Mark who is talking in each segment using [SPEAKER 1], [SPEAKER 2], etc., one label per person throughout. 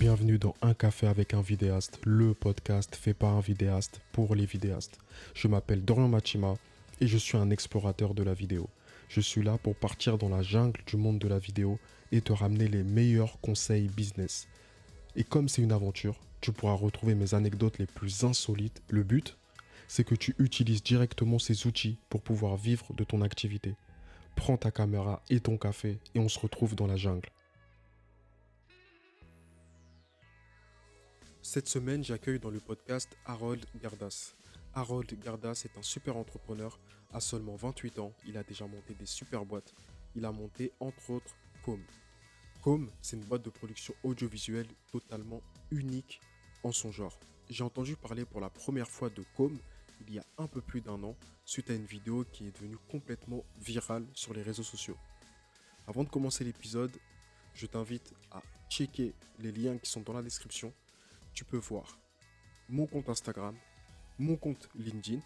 [SPEAKER 1] Bienvenue dans Un café avec un vidéaste, le podcast fait par un vidéaste pour les vidéastes. Je m'appelle Dorian Machima et je suis un explorateur de la vidéo. Je suis là pour partir dans la jungle du monde de la vidéo et te ramener les meilleurs conseils business. Et comme c'est une aventure, tu pourras retrouver mes anecdotes les plus insolites. Le but, c'est que tu utilises directement ces outils pour pouvoir vivre de ton activité. Prends ta caméra et ton café et on se retrouve dans la jungle. Cette semaine, j'accueille dans le podcast Harold Gardas. Harold Gardas est un super entrepreneur. À seulement 28 ans, il a déjà monté des super boîtes. Il a monté entre autres Com. Com, c'est une boîte de production audiovisuelle totalement unique en son genre. J'ai entendu parler pour la première fois de Com il y a un peu plus d'un an suite à une vidéo qui est devenue complètement virale sur les réseaux sociaux. Avant de commencer l'épisode, je t'invite à checker les liens qui sont dans la description. Tu peux voir mon compte Instagram, mon compte LinkedIn.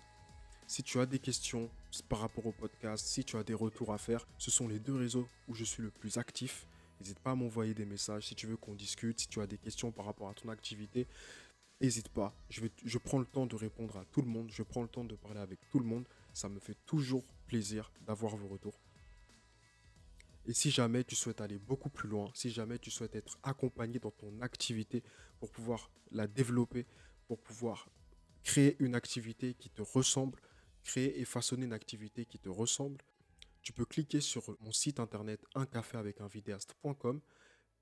[SPEAKER 1] Si tu as des questions par rapport au podcast, si tu as des retours à faire, ce sont les deux réseaux où je suis le plus actif. N'hésite pas à m'envoyer des messages si tu veux qu'on discute, si tu as des questions par rapport à ton activité. N'hésite pas, je, vais, je prends le temps de répondre à tout le monde, je prends le temps de parler avec tout le monde. Ça me fait toujours plaisir d'avoir vos retours. Et si jamais tu souhaites aller beaucoup plus loin, si jamais tu souhaites être accompagné dans ton activité pour pouvoir la développer, pour pouvoir créer une activité qui te ressemble, créer et façonner une activité qui te ressemble, tu peux cliquer sur mon site internet uncaféavecunvidéaste.com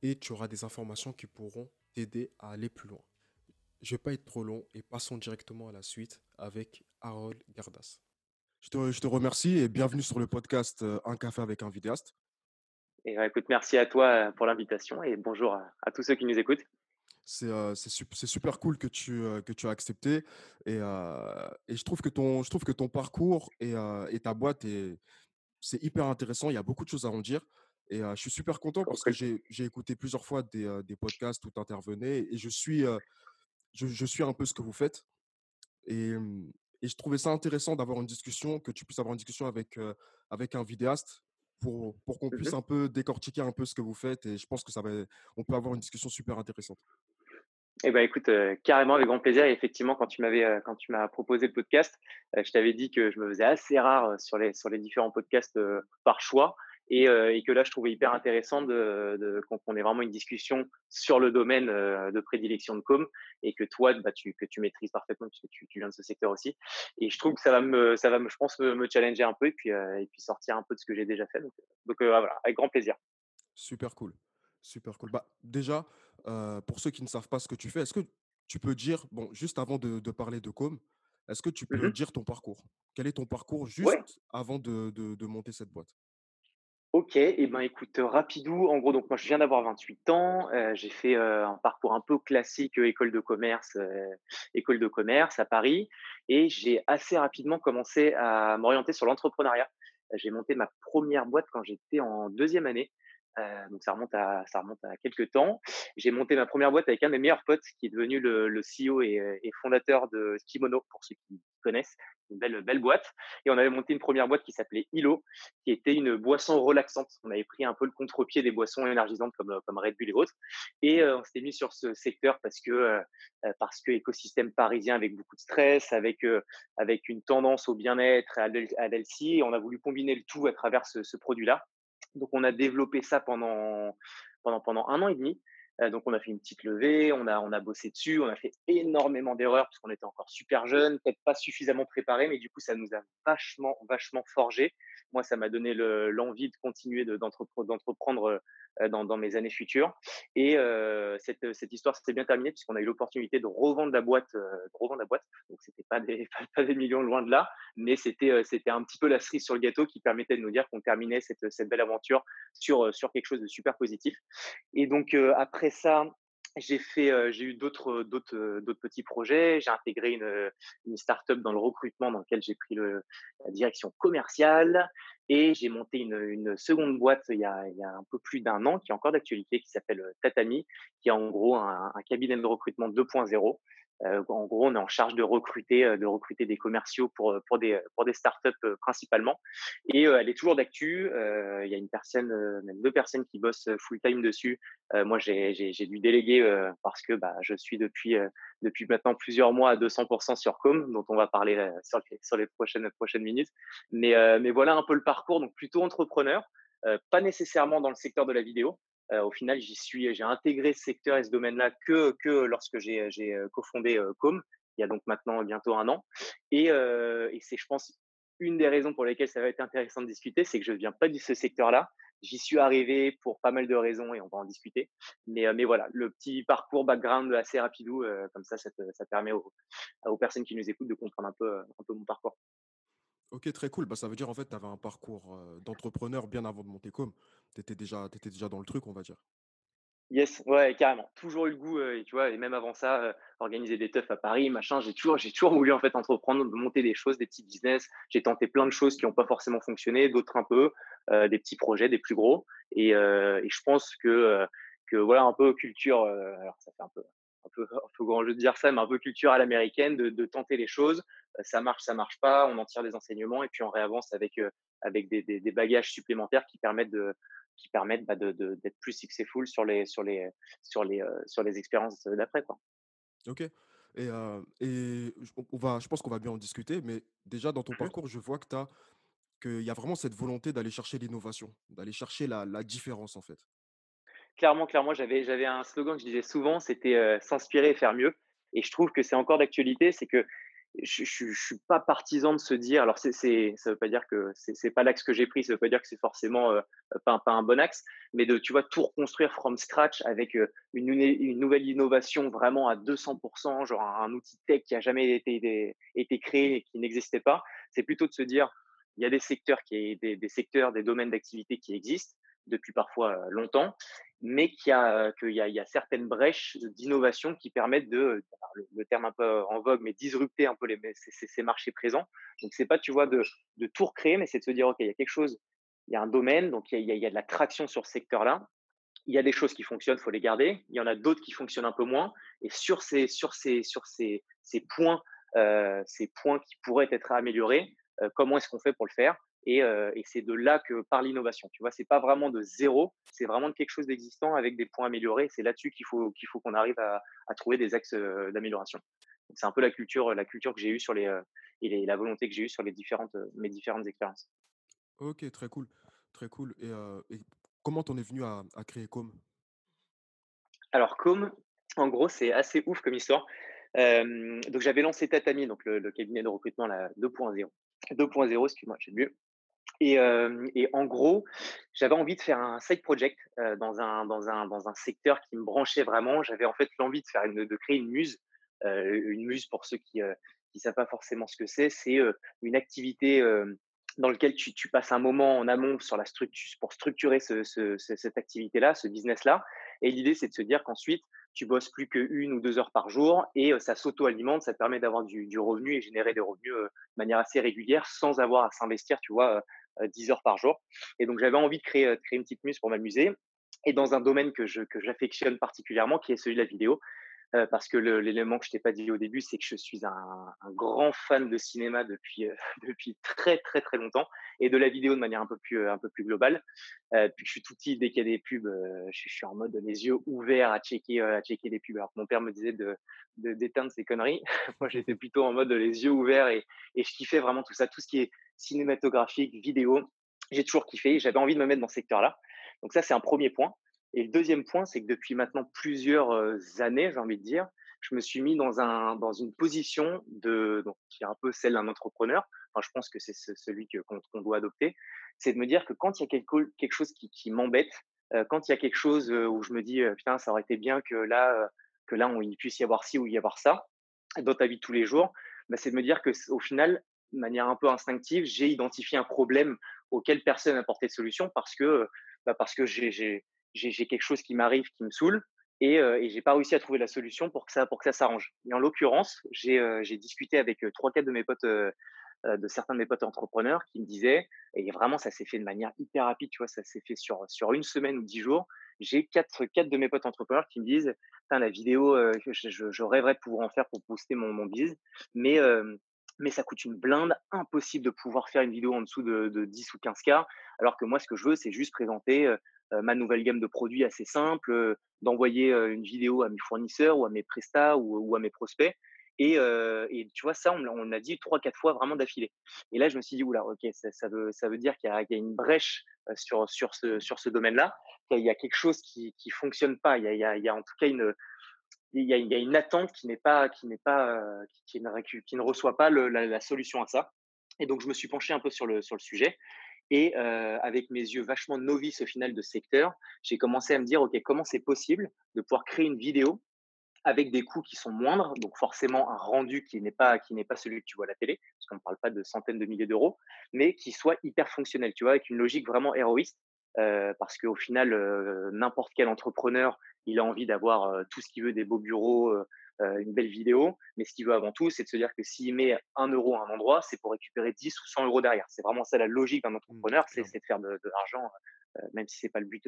[SPEAKER 1] et tu auras des informations qui pourront t'aider à aller plus loin. Je ne vais pas être trop long et passons directement à la suite avec Harold Gardas. Je te, je te remercie et bienvenue sur le podcast euh, Un café avec un vidéaste.
[SPEAKER 2] Et euh, écoute, merci à toi euh, pour l'invitation et bonjour à, tous ceux qui nous écoutent.
[SPEAKER 1] C'est euh, super cool que tu, que tu as accepté et, et, je, trouve que ton, je trouve que ton parcours et, et ta boîte, c'est hyper intéressant. Il y a beaucoup de choses à en dire. Et je suis super content parce que j'ai écouté plusieurs fois des, des podcasts où tu intervenais et je suis, je, je, suis un peu ce que vous faites. Et, et je trouvais ça intéressant d'avoir une discussion, que tu puisses avoir une discussion avec, avec un vidéaste pour, pour qu'on puisse mmh un peu décortiquer un peu ce que vous faites. Et je pense que ça va, on peut avoir une discussion super intéressante.
[SPEAKER 2] Eh ben, écoute, carrément avec grand plaisir. Et effectivement, quand tu m'avais, quand tu m'as proposé le podcast, je t'avais dit que je me faisais assez rare sur les sur les différents podcasts par choix. Euh, et, que là, je trouvais hyper intéressant de, qu'on ait vraiment une discussion sur le domaine euh, de prédilection de com et que toi, bah, tu, que tu maîtrises parfaitement puisque tu, tu viens de ce secteur aussi. Et je trouve que ça va me, ça va me, je pense, me, challenger un peu et puis, euh, et puis sortir un peu de ce que j'ai déjà fait. Donc, voilà, avec grand plaisir.
[SPEAKER 1] Super cool. Super cool. Bah, déjà, pour ceux qui ne savent pas ce que tu fais, est-ce que tu peux dire, bon, juste avant de, parler de com, est-ce que tu peux mmh dire ton parcours? Quel est ton parcours juste avant de, de monter cette boîte?
[SPEAKER 2] Ok, et eh ben écoute, rapidou, en gros, donc moi je viens d'avoir 28 ans, euh, j'ai fait euh, un parcours un peu classique, euh, école de commerce, école de commerce à Paris, et j'ai assez rapidement commencé à m'orienter sur l'entrepreneuriat. J'ai monté ma première boîte quand j'étais en deuxième année, donc ça remonte à ça remonte à quelques temps. J'ai monté ma première boîte avec un de mes meilleurs potes qui est devenu le, le CEO et, et, fondateur de Kimono pour ceux qui connaissent une belle, belle boîte. Et on avait monté une première boîte qui s'appelait Ilo, qui était une boisson relaxante. On avait pris un peu le contre-pied des boissons énergisantes comme, comme Red Bull et autres. Et euh, on s'était mis sur ce secteur parce que, euh, euh, parce que écosystème parisien avec beaucoup de stress, avec, avec une tendance au bien-être, à l'healthy. On a voulu combiner le tout à travers ce produit-là. Donc, on a développé ça pendant, pendant, pendant un an et demi. Euh, donc on a fait une petite levée, on a, on a bossé dessus, on a fait énormément d'erreurs parce qu'on était encore super jeunes, peut-être pas suffisamment préparés, mais du coup ça nous a vachement, vachement forgé. Moi, ça m'a donné l'envie de continuer d'entreprendre euh, dans, mes années futures. Et euh, cette, cette, histoire s'est bien terminée puisqu'on a eu l'opportunité de revendre la boîte, de revendre la boîte. Donc c'était pas des, pas, des millions loin de là, mais c'était c'était un petit peu la cerise sur le gâteau qui permettait de nous dire qu'on terminait cette, cette belle aventure sur sur quelque chose de super positif. Et donc après ça, j'ai fait, j'ai eu d'autres, d'autres, d'autres petits projets. J'ai intégré une, une start-up dans le recrutement dans lequel j'ai pris la direction commerciale et j'ai monté une, seconde boîte il y, a, un peu plus d'un an qui est encore d'actualité, qui s'appelle Tatami, qui est en gros un cabinet de recrutement 2.0 en gros, on est en charge de recruter, de recruter des commerciaux pour, pour, des, pour des startups principalement. Et elle est toujours d'actu. Il y a une personne, même deux personnes qui bossent full time dessus. moi, j'ai dû déléguer parce que bah, je suis depuis, depuis maintenant plusieurs mois à 200% sur Com, dont on va parler sur les, sur les prochaines, prochaines minutes. Mais, mais voilà un peu le parcours. Donc plutôt entrepreneur, pas nécessairement dans le secteur de la vidéo. Au final, j'y suis, j'ai intégré ce secteur et ce domaine-là que, que lorsque j'ai, cofondé Com, il y a donc maintenant bientôt un an. Et, c'est, je pense, une des raisons pour lesquelles ça va être intéressant de discuter, c'est que je ne viens pas de ce secteur-là. J'y suis arrivé pour pas mal de raisons et on va en discuter. Mais, voilà, le petit parcours background assez rapidou, comme ça, ça, permet aux, personnes qui nous écoutent de comprendre un peu mon parcours.
[SPEAKER 1] Ok, très cool. Bah, ça veut dire en fait tu avais un parcours d'entrepreneur bien avant de monter com. Tu étais déjà, déjà dans le truc, on va dire.
[SPEAKER 2] Yes, ouais, carrément. Toujours eu le goût, et tu vois, et même avant ça, organiser des teufs à Paris, machin, j'ai toujours, toujours voulu en fait entreprendre, monter des choses, des petits business. J'ai tenté plein de choses qui n'ont pas forcément fonctionné, d'autres un peu, des petits projets, des plus gros. Et, je pense que, que voilà, un peu culture, alors ça fait un peu, un peu, un peu grand jeu de dire ça, mais un peu culture à l'américaine, de, de, tenter les choses. Ça marche, ça marche pas, on en tire des enseignements et puis on réavance avec, avec des, des, des bagages supplémentaires qui permettent de, qui permettent bah, d'être de, plus successful sur les, sur les, sur les, sur les expériences d'après. Quoi.
[SPEAKER 1] Ok. Et, euh, et on va, je pense qu'on va bien en discuter, mais déjà dans ton mmh parcours, je vois que tu as qu'il y a vraiment cette volonté d'aller chercher l'innovation, d'aller chercher la, la, différence en fait.
[SPEAKER 2] Clairement, clairement, j'avais, j'avais un slogan que je disais souvent, c'était euh, s'inspirer et faire mieux. Et je trouve que c'est encore d'actualité, c'est que je, je, suis pas partisan de se dire. Alors, c'est, c'est, ça veut pas dire que c'est, c'est pas l'axe que j'ai pris. Ça veut pas dire que c'est forcément euh, pas, un bon axe, mais de, tu vois, tout reconstruire from scratch avec euh, une, nouvelle innovation vraiment à 200%, genre un, outil tech qui a jamais été, créé et qui n'existait pas. C'est plutôt de se dire, il y a des secteurs des secteurs, des domaines d'activité qui existent depuis parfois euh, longtemps mais qu'il y, a, y, a, certaines brèches d'innovation qui permettent de, le, terme un peu en vogue, mais disrupter un peu ces, marchés présents. Donc, c'est pas, tu vois, de, tout recréer, mais c'est de se dire, OK, il y a quelque chose, il y a un domaine, donc il y a, de la traction sur ce secteur-là. Il y a des choses qui fonctionnent, il faut les garder. Il y en a d'autres qui fonctionnent un peu moins. Et sur ces, points, euh, ces points qui pourraient être améliorés, euh, comment est-ce qu'on fait pour le faire? Et, et c'est de là que par l'innovation. Tu vois, c'est pas vraiment de zéro, c'est vraiment de quelque chose d'existant avec des points améliorés. C'est là-dessus qu'il faut qu'il faut qu'on arrive à, à, trouver des axes d'amélioration. C'est un peu la culture, la culture que j'ai eue sur les et la volonté que j'ai eue sur les différentes mes différentes expériences.
[SPEAKER 1] Ok, très cool, très cool. Et, et comment t'en es venu à, à créer Com
[SPEAKER 2] Alors Com, en gros, c'est assez ouf comme histoire. Euh, donc j'avais lancé Tatami, donc le, le cabinet de recrutement 2.0. 2.0, excuse-moi, j'ai mieux. Et, et, en gros, j'avais envie de faire un side project dans, un, dans, un, dans un secteur qui me branchait vraiment. J'avais en fait l'envie de, faire de créer une muse. une muse, pour ceux qui ne savent pas forcément ce que c'est, c'est une activité dans laquelle tu, passes un moment en amont sur la structure, pour structurer ce, ce, cette activité-là, ce business-là. Et l'idée, c'est de se dire qu'ensuite, tu bosses plus qu'une ou deux heures par jour et ça s'auto-alimente, ça te permet d'avoir du, revenu et générer des revenus de manière assez régulière sans avoir à s'investir, tu vois, 10 heures par jour. Et donc, j'avais envie de créer, de créer une petite muse pour m'amuser et dans un domaine que j'affectionne particulièrement, qui est celui de la vidéo. Parce que l'élément que je t'ai pas dit au début, c'est que je suis un, grand fan de cinéma depuis depuis très très très longtemps et de la vidéo de manière un peu plus un peu plus globale. Euh, puis je suis tout petit dès qu'il y a des pubs, je, suis en mode les yeux ouverts à checker à checker les pubs. Alors mon père me disait de d'éteindre ces conneries. Moi j'étais plutôt en mode les yeux ouverts et, et je kiffais vraiment tout ça, tout ce qui est cinématographique, vidéo. J'ai toujours kiffé. J'avais envie de me mettre dans ce secteur-là. Donc ça c'est un premier point. Et le deuxième point, c'est que depuis maintenant plusieurs années, j'ai envie de dire, je me suis mis dans, un, dans une position de, qui est un peu celle d'un entrepreneur. Enfin, je pense que c'est celui qu'on doit adopter. C'est de me dire que quand il y a quelque, quelque chose qui, m'embête, quand il y a quelque chose où je me dis, putain, ça aurait été bien que là, que là, il puisse y avoir ci ou y avoir ça, dans ta vie de tous les jours, bah, c'est de me dire que au final, de manière un peu instinctive, j'ai identifié un problème auquel personne n'a apporté de solution parce que, bah, parce que j'ai j'ai quelque chose qui m'arrive qui me saoule et, et j'ai pas réussi à trouver la solution pour que ça pour que ça s'arrange. Et en l'occurrence, j'ai discuté avec trois quatre de mes potes de certains de mes potes entrepreneurs qui me disaient et vraiment ça s'est fait de manière hyper rapide, tu vois, ça s'est fait sur sur une semaine ou dix jours. j'ai quatre, quatre de mes potes entrepreneurs qui me disent la vidéo, je, rêverais de pouvoir en faire pour booster mon, mon biz, mais, mais ça coûte une blinde, impossible de pouvoir faire une vidéo en dessous de, de 10 ou 15K, alors que moi, ce que je veux, c'est juste présenter ma nouvelle gamme de produits assez simple, d'envoyer une vidéo à mes fournisseurs ou à mes prestats ou, à mes prospects et, tu vois, ça, on, on a dit trois, quatre fois vraiment d'affilée. Et là, je me suis dit, oula, ok, ça, ça, veut, dire qu'il y, a une brèche sur, ce, domaine-là, qu'il y a quelque chose qui ne fonctionne pas. Il y, a, il, y a, en tout cas une, attente qui pas, qui ne, reçoit pas la, la, solution à ça. Et donc, je me suis penché un peu sur le sujet. Et avec mes yeux vachement novices au final de secteur, j'ai commencé à me dire, OK, comment c'est possible de pouvoir créer une vidéo avec des coûts qui sont moindres, donc forcément un rendu qui n'est pas qui n'est pas celui que tu vois à la télé, parce qu'on ne parle pas de centaines de milliers d'euros, mais qui soit hyper fonctionnel, tu vois, avec une logique vraiment héroïste, parce qu'au final, n'importe quel entrepreneur, il a envie d'avoir tout ce qu'il veut, des beaux bureaux, une belle vidéo, mais ce qu'il veut avant tout, c'est de se dire que s'il met un euro à un endroit, c'est pour récupérer 10 ou 100 euros derrière. C'est vraiment ça la logique d'un mmh, entrepreneur, c'est de faire de, de l'argent, même si c'est pas le but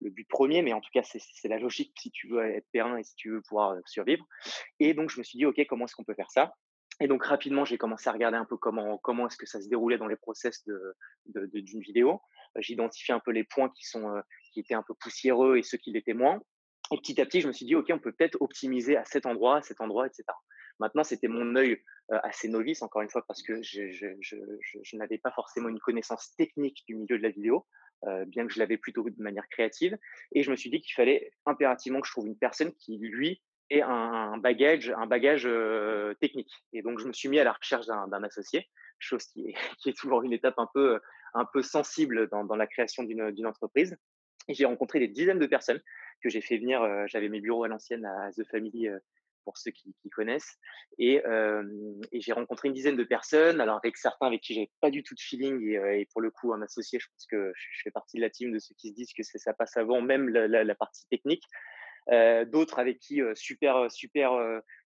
[SPEAKER 2] le but premier, mais en tout cas, c'est la logique si tu veux être périn et si tu veux pouvoir survivre. Et donc, je me suis dit, OK, comment est-ce qu'on peut faire ça? Et donc, rapidement, j'ai commencé à regarder un peu comment, comment est-ce que ça se déroulait dans les process d'une de, de, vidéo. J'ai identifié un peu les points qui, sont, qui étaient un peu poussiéreux et ceux qui l'étaient moins. Et petit à petit, je me suis dit, OK, on peut peut-être optimiser à cet endroit, à cet endroit, etc. Maintenant, c'était mon œil assez novice, encore une fois, parce que je, n'avais pas forcément une connaissance technique du milieu de la vidéo. Bien que je l'avais plutôt de manière créative. Et je me suis dit qu'il fallait impérativement que je trouve une personne qui, lui, ait un bagage, un bagage technique. Et donc, je me suis mis à la recherche d'un associé, chose qui est, toujours une étape un peu, un peu sensible dans, dans la création d'une entreprise. Et j'ai rencontré des dizaines de personnes que j'ai fait venir. J'avais mes bureaux à l'ancienne à The Family pour ceux qui, connaissent. Et, j'ai rencontré une dizaine de personnes, alors avec certains avec qui j'avais pas du tout de feeling, et, pour le coup, un associé, je pense que je, fais partie de la team de ceux qui se disent que ça passe avant même la, partie technique. D'autres avec qui super super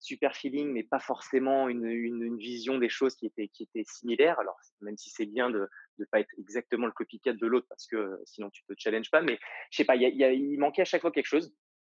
[SPEAKER 2] super feeling mais pas forcément une, une, une, vision des choses qui était qui était similaire alors même si c'est bien de ne pas être exactement le copycat de l'autre parce que sinon tu te challenge pas mais je sais pas il y a, y a, il manquait à chaque fois quelque chose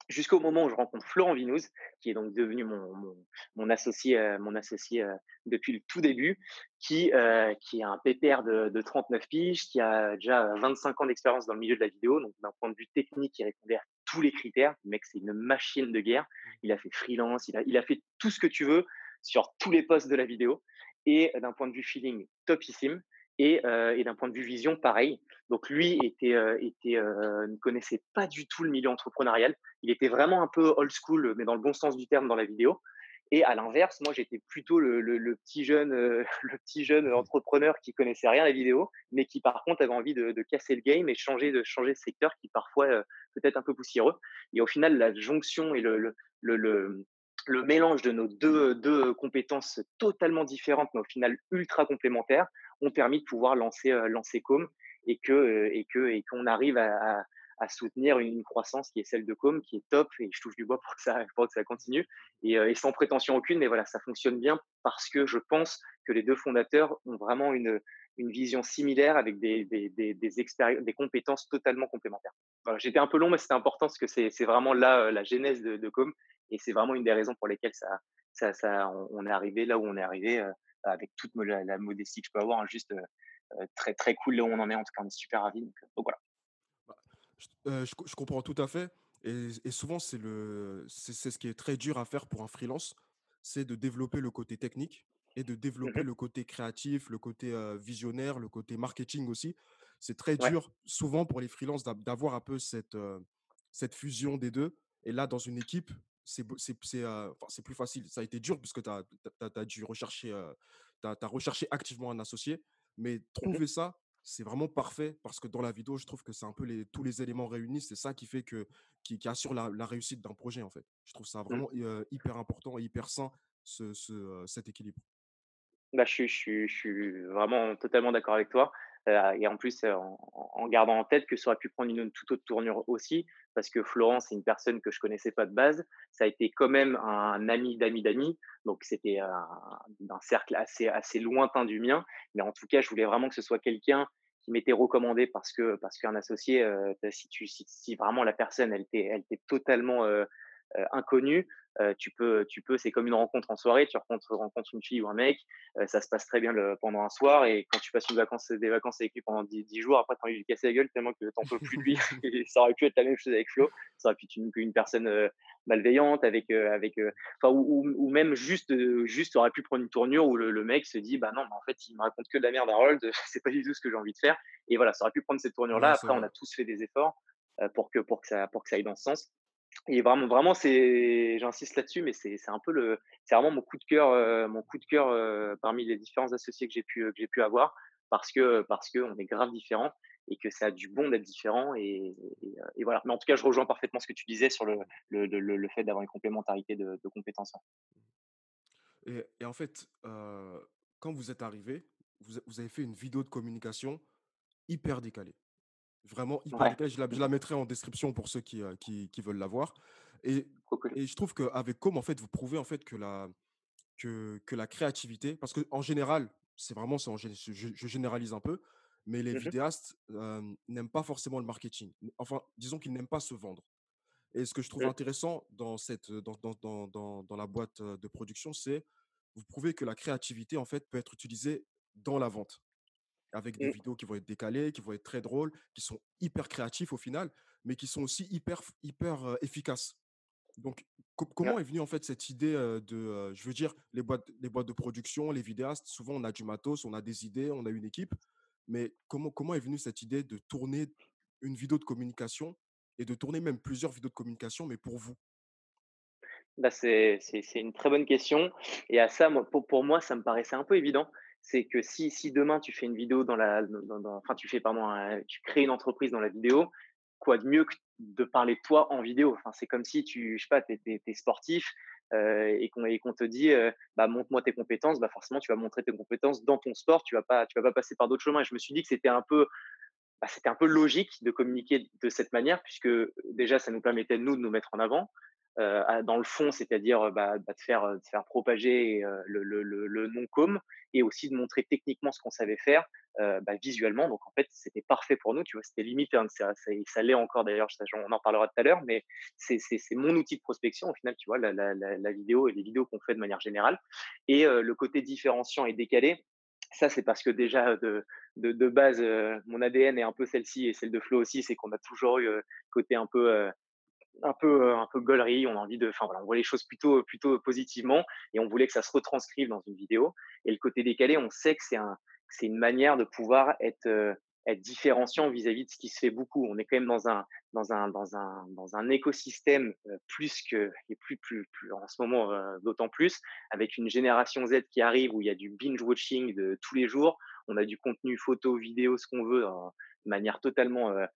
[SPEAKER 2] jusqu'au moment où je rencontre Florent Vinouz, qui est donc devenu mon, mon, mon associé, euh, mon associé euh, depuis le tout début, qui, euh, qui est un pépère de, de, 39 piges, qui a déjà 25 ans d'expérience dans le milieu de la vidéo, donc d'un point de vue technique, il répondait à tous les critères. Le mec, c'est une machine de guerre. Il a fait freelance, il a, il a fait tout ce que tu veux sur tous les postes de la vidéo. Et d'un point de vue feeling, topissime. Et, euh, et d'un point de vue vision, pareil. Donc lui était, euh, était euh, ne connaissait pas du tout le milieu entrepreneurial. Il était vraiment un peu old school, mais dans le bon sens du terme dans la vidéo. Et à l'inverse, moi j'étais plutôt le, le, le, petit jeune, euh, le petit jeune entrepreneur qui connaissait rien à la vidéo, mais qui par contre avait envie de, de casser le game et changer de changer de secteur qui parfois euh, peut-être un peu poussiéreux. Et au final, la jonction et le, le, le le mélange de nos deux, compétences totalement différentes, mais au final ultra complémentaires, ont permis de pouvoir lancer, euh, Com euh, et que et qu'on arrive à, soutenir une, croissance qui est celle de Com, qui est top. Et je touche du bois pour que ça, pour que ça continue. Et, euh, sans prétention aucune, mais voilà, ça fonctionne bien parce que je pense que les deux fondateurs ont vraiment une, vision similaire avec des, compétences totalement complémentaires. J'étais un peu long, mais c'était important parce que c'est vraiment là la genèse de Com et c'est vraiment une des raisons pour lesquelles ça, ça, ça, on est arrivé là où on est arrivé avec toute la, la, modestie que je peux avoir, hein, juste euh, très très cool là où on en est. En tout cas, on est super ravis. Donc, donc voilà.
[SPEAKER 1] Bah, je, je, je, comprends tout à fait. Et, et souvent, c'est le, c'est ce qui est très dur à faire pour un freelance, c'est de développer le côté technique et de développer mmh le côté créatif, le côté euh, visionnaire, le côté marketing aussi. C'est très dur souvent pour les freelances d'avoir un peu cette, euh, cette fusion des deux. Et là, dans une équipe, c'est euh, plus facile. Ça a été dur puisque tu as, as, as, dû rechercher, euh, as, as, recherché activement un associé. Mais trouver mmh ça, c'est vraiment parfait parce que dans la vidéo, je trouve que c'est un peu les, tous les éléments réunis. C'est ça qui fait que, qui, qui assure la, la réussite d'un projet, en fait. Je trouve ça mmh. vraiment mmh. euh, hyper important et hyper sain, ce, ce, cet équilibre.
[SPEAKER 2] Bah, je, suis, je, suis, je suis vraiment totalement d'accord avec toi. Euh, et en plus, en, gardant en tête que ça aurait pu prendre une, toute autre tournure aussi, parce que Florent, c'est une personne que je connaissais pas de base. Ça a été quand même un ami d'amis d'amis, donc c'était d'un cercle assez, assez lointain du mien. Mais en tout cas, je voulais vraiment que ce soit quelqu'un qui m'était recommandé parce que parce qu'un associé, si, tu, si, vraiment la personne, elle t'est elle totalement euh, euh, inconnue, euh, tu peux, tu peux, c'est comme une rencontre en soirée. Tu rencontres, rencontres une fille ou un mec, euh, ça se passe très bien le, pendant un soir, et quand tu passes une vacance, des vacances avec lui pendant 10, jours, après, tu as envie de lui casser la gueule tellement que t'en peux plus de lui. ça aurait pu être la même chose avec Flo. Ça aurait pu être une, une personne euh, malveillante, avec, avec, enfin, ou, ou, même juste, juste, aurait pu prendre une tournure où le, mec se dit, bah non, mais en fait, il me raconte que de la merde, Harold. c'est pas du tout ce que j'ai envie de faire. Et voilà, ça aurait pu prendre cette tournure-là. après, on a tous fait des efforts pour que, pour que ça, pour que ça aille dans ce sens. Et vraiment, vraiment, c'est, j'insiste là-dessus, mais c'est, un peu le, c'est vraiment mon coup de cœur, euh, mon coup de cœur euh, parmi les différents associés que j'ai pu, que j'ai pu avoir, parce que, parce que on est grave différents et que ça a du bon d'être différent. Et, et, voilà. Mais en tout cas, je rejoins parfaitement ce que tu disais sur le, le, le, fait d'avoir une complémentarité de, de compétences.
[SPEAKER 1] Et, et, en fait, euh, quand vous êtes arrivé, vous, vous avez fait une vidéo de communication hyper décalée. Vraiment hyper décalée. Je la, je la, mettrai en description pour ceux qui, qui, qui veulent la voir. Et, et je trouve qu'avec Com, en fait, vous prouvez en fait que la, que, que la créativité, parce qu'en général, c'est vraiment, je, je, généralise un peu, mais les mmh vidéastes n'aiment pas forcément le marketing. Enfin, disons qu'ils n'aiment pas se vendre. Et ce que je trouve mmh. intéressant dans, cette, dans, dans, dans, dans, la boîte de production, c'est vous prouvez que la créativité, en fait, peut être utilisée dans la vente avec des mmh. vidéos qui vont être décalées, qui vont être très drôles, qui sont hyper créatifs au final, mais qui sont aussi hyper, hyper efficaces. Donc, comment est venue en fait cette idée de, je veux dire, les boîtes, les boîtes de production, les vidéastes, souvent on a du matos, on a des idées, on a une équipe, mais comment, comment est venue cette idée de tourner une vidéo de communication et de tourner même plusieurs vidéos de communication, mais pour vous?
[SPEAKER 2] Bah c'est une très bonne question. Et à ça, pour, pour moi, ça me paraissait un peu évident c'est que si, si demain tu fais une vidéo dans la, enfin tu fais pardon, tu crées une entreprise dans la vidéo, quoi de mieux que de parler de toi en vidéo? Enfin c'est comme si tu, je sais pas, t'es, es, sportif euh, et qu'on qu'on te dit, euh, bah montre-moi tes compétences, bah forcément tu vas montrer tes compétences dans ton sport, tu vas pas, tu vas pas passer par d'autres chemins. Et je me suis dit que c'était un peu bah, c'était un peu logique de communiquer de cette manière, puisque déjà, ça nous permettait, nous, de nous mettre en avant. Euh, dans le fond, c'est-à-dire bah, bah, de, faire, de faire propager euh, le, non-com et aussi de montrer techniquement ce qu'on savait faire euh, bah, visuellement. Donc en fait, c'était parfait pour nous, tu vois, c'était limite, hein, ça, l'est encore d'ailleurs, on en parlera tout à l'heure, mais c'est mon outil de prospection au final, tu vois, la, vidéo et les vidéos qu'on fait de manière générale. Et le côté différenciant et décalé, ça, c'est parce que déjà, de, base, mon ADN est un peu celle-ci et celle de Flo aussi, c'est qu'on a toujours eu côté un peu un peu un peu gaulerie, on a envie de enfin voilà, on voit les choses plutôt plutôt positivement et on voulait que ça se retranscrive dans une vidéo et le côté décalé, on sait que c'est un c'est une manière de pouvoir être être différenciant vis-à-vis de ce qui se fait beaucoup. On est quand même dans un dans un dans un dans un écosystème plus que et plus plus plus en ce moment d'autant plus avec une génération Z qui arrive où il y a du binge watching de tous les jours, on a du contenu photo, vidéo, ce qu'on veut de manière totalement euh,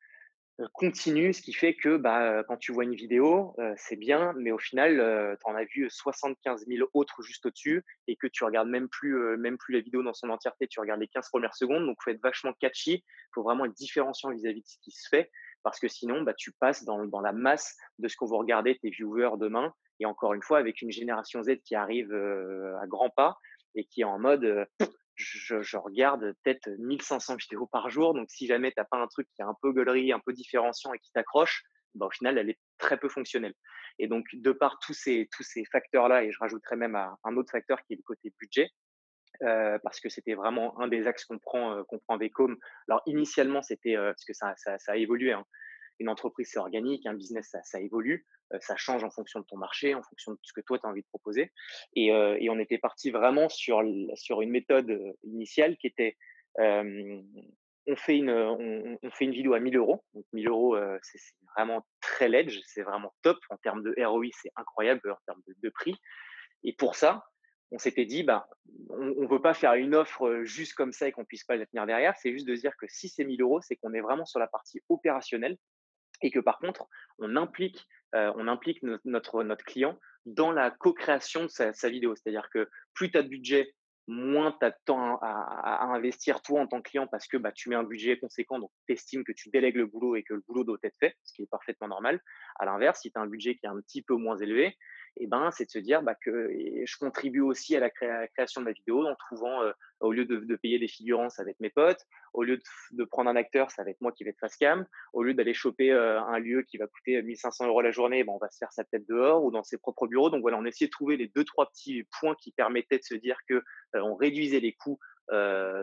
[SPEAKER 2] continue, ce qui fait que bah, quand tu vois une vidéo, c'est bien, mais au final, tu en as vu 75 000 autres juste au-dessus et que tu regardes même plus, même plus la vidéo dans son entièreté, tu regardes les 15 premières secondes. Donc, il faut être vachement catchy, il faut vraiment être différenciant vis-à-vis de ce qui se fait parce que sinon, bah, tu passes dans, dans la masse de ce qu'on va regarder tes viewers demain. Et encore une fois, avec une génération Z qui arrive à grands pas et qui est en mode je, regarde peut-être 1500 vidéos par jour. Donc, si jamais tu n'as pas un truc qui est un peu gueulerie, un peu différenciant et qui t'accroche, bah, au final, elle est très peu fonctionnelle. Et donc, de par tous ces, tous ces facteurs-là, et je rajouterais même un autre facteur qui est le côté budget, euh, parce que c'était vraiment un des axes qu'on prend, euh, qu'on prend avec Home. Alors, initialement, c'était, euh, parce que ça, ça, ça a évolué, hein, une entreprise, c'est organique, un business, ça, évolue, ça change en fonction de ton marché, en fonction de ce que toi, tu as envie de proposer. Et, on était parti vraiment sur, sur une méthode initiale qui était on fait une on, fait une vidéo à 1000 euros. Donc 1000 euros, c'est vraiment très ledge, c'est vraiment top en termes de ROI, c'est incroyable en termes de, de, prix. Et pour ça, on s'était dit, bah, on ne veut pas faire une offre juste comme ça et qu'on puisse pas la tenir derrière. C'est juste de dire que si c'est 1000 euros, c'est qu'on est vraiment sur la partie opérationnelle et que par contre, on implique, euh, on implique notre, notre client dans la co-création de sa, vidéo. C'est-à-dire que plus tu as de budget, moins tu as de temps à, à, investir toi en tant que client parce que bah, tu mets un budget conséquent, donc tu estimes que tu délègues le boulot et que le boulot doit être fait, ce qui est parfaitement normal. À l'inverse, si tu as un budget qui est un petit peu moins élevé, et eh ben, c'est de se dire bah, que je contribue aussi à la, création de ma vidéo en trouvant euh, Au lieu de, payer des figurants, ça va être mes potes. Au lieu de, prendre un acteur, ça va être moi qui vais être face cam. Au lieu d'aller choper un lieu qui va coûter 1500 euros la journée, ben, on va se faire ça peut-être dehors ou dans ses propres bureaux. Donc voilà, on essayait de trouver les deux, trois petits points qui permettaient de se dire que on réduisait les coûts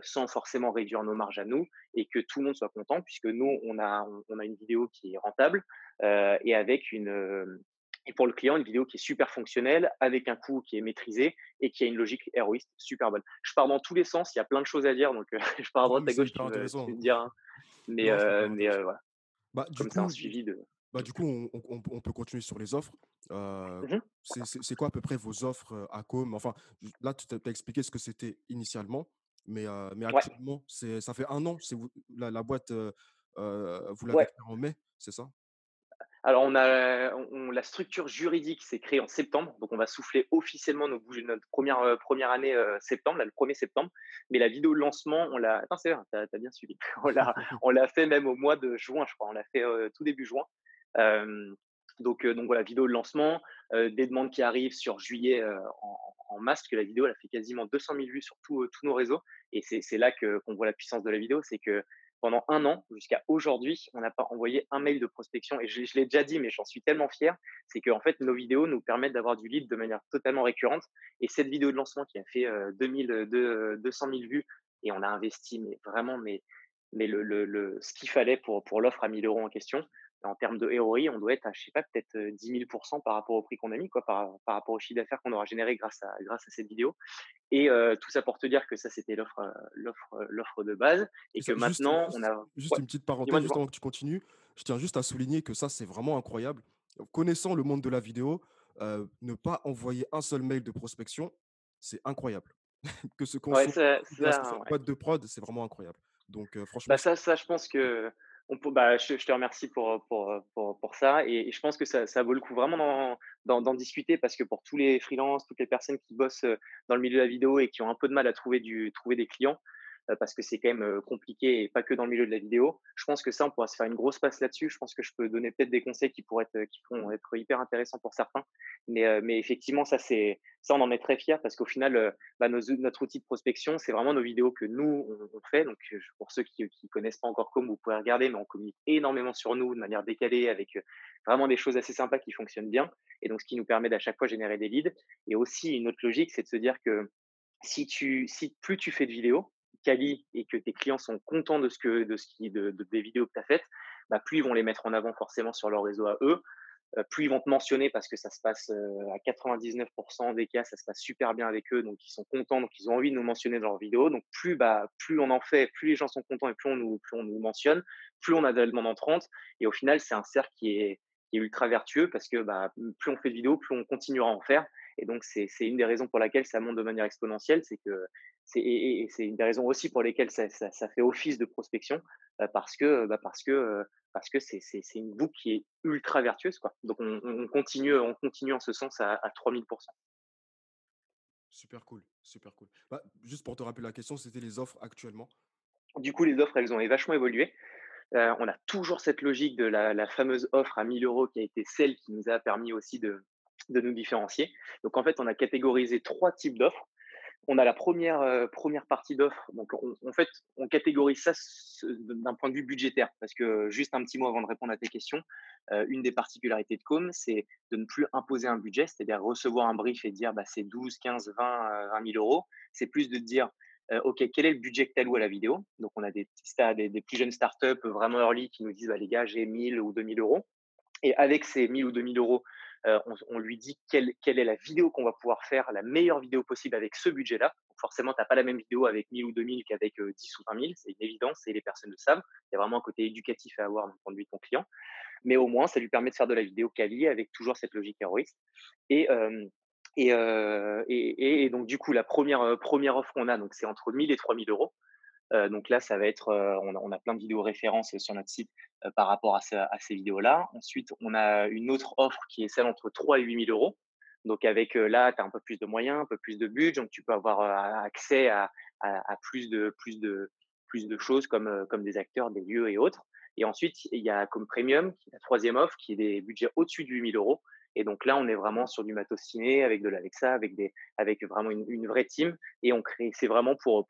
[SPEAKER 2] sans forcément réduire nos marges à nous et que tout le monde soit content puisque nous on a on a une vidéo qui est rentable et avec une et pour le client, une vidéo qui est super fonctionnelle, avec un coût qui est maîtrisé et qui a une logique héroïste super bonne. Je pars dans tous les sens, il y a plein de choses à dire, donc je pars à droite, à gauche, tu, veux, dire. Hein. Mais, mais voilà.
[SPEAKER 1] Bah, du Comme coup, un suivi de. Bah, du coup, on, on, peut continuer sur les offres. Mmh c'est quoi à peu près vos offres à Com? Enfin, là, tu as expliqué ce que c'était initialement, mais, mais actuellement, ça fait un an. La, boîte, vous l'avez ouais. en mai, c'est ça?
[SPEAKER 2] Alors, on a la structure juridique s'est créée en septembre, donc on va souffler officiellement nos, notre première, euh, première année euh, septembre, le 1er septembre. Mais la vidéo de lancement, on l'a. Attends, c'est vrai, tu as, bien suivi. on l'a fait même au mois de juin, je crois. On l'a fait euh, tout début juin. donc, donc voilà, vidéo de lancement, des demandes qui arrivent sur juillet en, en, masse, que la vidéo elle a fait quasiment 200 000 vues sur tous nos réseaux. Et c'est là qu'on voit la puissance de la vidéo, c'est que pendant un an, jusqu'à aujourd'hui, on n'a pas envoyé un mail de prospection. Et je, l'ai déjà dit, mais j'en suis tellement fier, c'est qu'en fait, nos vidéos nous permettent d'avoir du lead de manière totalement récurrente. Et cette vidéo de lancement qui a fait 2000, 200 000 vues, et on a investi vraiment mais, ce qu'il fallait pour, pour l'offre à 1000 euros en question, en termes de ROI, on doit être à, je sais pas, peut-être 10 000% par rapport au prix qu'on a mis, quoi, par, par rapport au chiffre d'affaires qu'on aura généré grâce à, grâce à cette vidéo. Et tout ça pour te dire que ça, c'était l'offre, l'offre, l'offre de base. Et, que maintenant, on a.
[SPEAKER 1] Juste une petite parenthèse, juste avant que tu continues. Je tiens juste à souligner que ça, c'est vraiment incroyable. Connaissant le monde de la vidéo, ne pas envoyer un seul mail de prospection, c'est incroyable. que ce qu'on
[SPEAKER 2] ouais,
[SPEAKER 1] boîte de prod, c'est vraiment incroyable. Donc, franchement.
[SPEAKER 2] Bah ça, ça, je pense que bah, je, te remercie pour, pour, pour, pour ça et, je pense que ça, ça, vaut le coup vraiment d'en discuter parce que pour tous les freelances, toutes les personnes qui bossent dans le milieu de la vidéo et qui ont un peu de mal à trouver, du, trouver des clients, euh, parce que c'est quand même euh, compliqué et pas que dans le milieu de la vidéo. Je pense que ça, on pourra se faire une grosse passe là-dessus. Je pense que je peux donner peut-être des conseils qui pourraient être, qui pourront être hyper intéressants pour certains. Mais, euh, mais effectivement, ça, c'est, ça, on en est très fiers parce qu'au final, bah, notre outil de prospection, c'est vraiment nos vidéos que nous, on, fait. Donc, pour ceux qui ne connaissent pas encore comme, vous pouvez regarder, mais on communique énormément sur nous de manière décalée avec vraiment des choses assez sympas qui fonctionnent bien. Et donc, ce qui nous permet d'à chaque fois générer des leads. Et aussi, une autre logique, c'est de se dire que si tu, si plus tu fais de vidéos, et que tes clients sont contents de ce que de ce qui de, des vidéos que tu as faites, bah, plus ils vont les mettre en avant forcément sur leur réseau à eux, euh, plus ils vont te mentionner parce que ça se passe euh, à 99% des cas, ça se passe super bien avec eux, donc ils sont contents, donc ils ont envie de nous mentionner dans leurs vidéos. Donc plus bah plus on en fait, plus les gens sont contents et plus on nous plus on nous mentionne, plus on a de demandes entrantes. Et au final, c'est un cercle qui est, qui est ultra vertueux parce que bah, plus on fait de vidéos, plus on continuera à en faire. Et donc, c'est une des raisons pour laquelle ça monte de manière exponentielle. C'est que et, c'est une des raisons aussi pour lesquelles ça, fait office de prospection euh, parce que bah parce que euh, parce que c'est une boucle qui est ultra vertueuse quoi. Donc on, continue on continue en ce sens à, à 3000%
[SPEAKER 1] Super cool, super cool. Bah, juste pour te rappeler la question, c'était les offres actuellement?
[SPEAKER 2] Du coup, les offres, elles ont vachement évolué. Euh, on a toujours cette logique de la, la, fameuse offre à 1000 euros qui a été celle qui nous a permis aussi de, de nous différencier. Donc en fait, on a catégorisé trois types d'offres on a la première, euh, première partie d'offre. Donc, en fait, on catégorise ça d'un point de vue budgétaire. Parce que, juste un petit mot avant de répondre à tes questions, euh, une des particularités de Com, c'est de ne plus imposer un budget, c'est-à-dire recevoir un brief et dire bah, c'est 12, 15, 20, 20 000 euros. C'est plus de dire euh, OK, quel est le budget que tu alloues à la vidéo? Donc, on a des, des, plus jeunes startups vraiment early qui nous disent bah, les gars, j'ai 1000 ou 2000 euros. Et avec ces 1000 ou 2000 euros, euh, on, lui dit quelle, est la vidéo qu'on va pouvoir faire, la meilleure vidéo possible avec ce budget-là. Forcément, tu n'as pas la même vidéo avec 1000 ou 2000 qu'avec 10 euh, ou 20 000, c'est une évidence et les personnes le savent. Il y a vraiment un côté éducatif à avoir d'un point de vue de ton client. Mais au moins, ça lui permet de faire de la vidéo quali avec toujours cette logique héroïste. Et, euh, et, donc, du coup, la première, première offre qu'on a, c'est entre 1000 et 3000 euros. Donc là, ça va être, on a, plein de vidéos références sur notre site par rapport à, ces vidéos-là. Ensuite, on a une autre offre qui est celle entre 3 et 8 000 euros. Donc avec là, tu as un peu plus de moyens, un peu plus de budget, donc tu peux avoir accès à, plus, de, choses comme, des acteurs, des lieux et autres. Et ensuite, il y a comme premium, la troisième offre, qui est des budgets au-dessus de 8 000 euros. Et donc là, on est vraiment sur du matos ciné avec de l'Alexa, avec avec vraiment une, vraie team. Et on crée, c'est vraiment pour,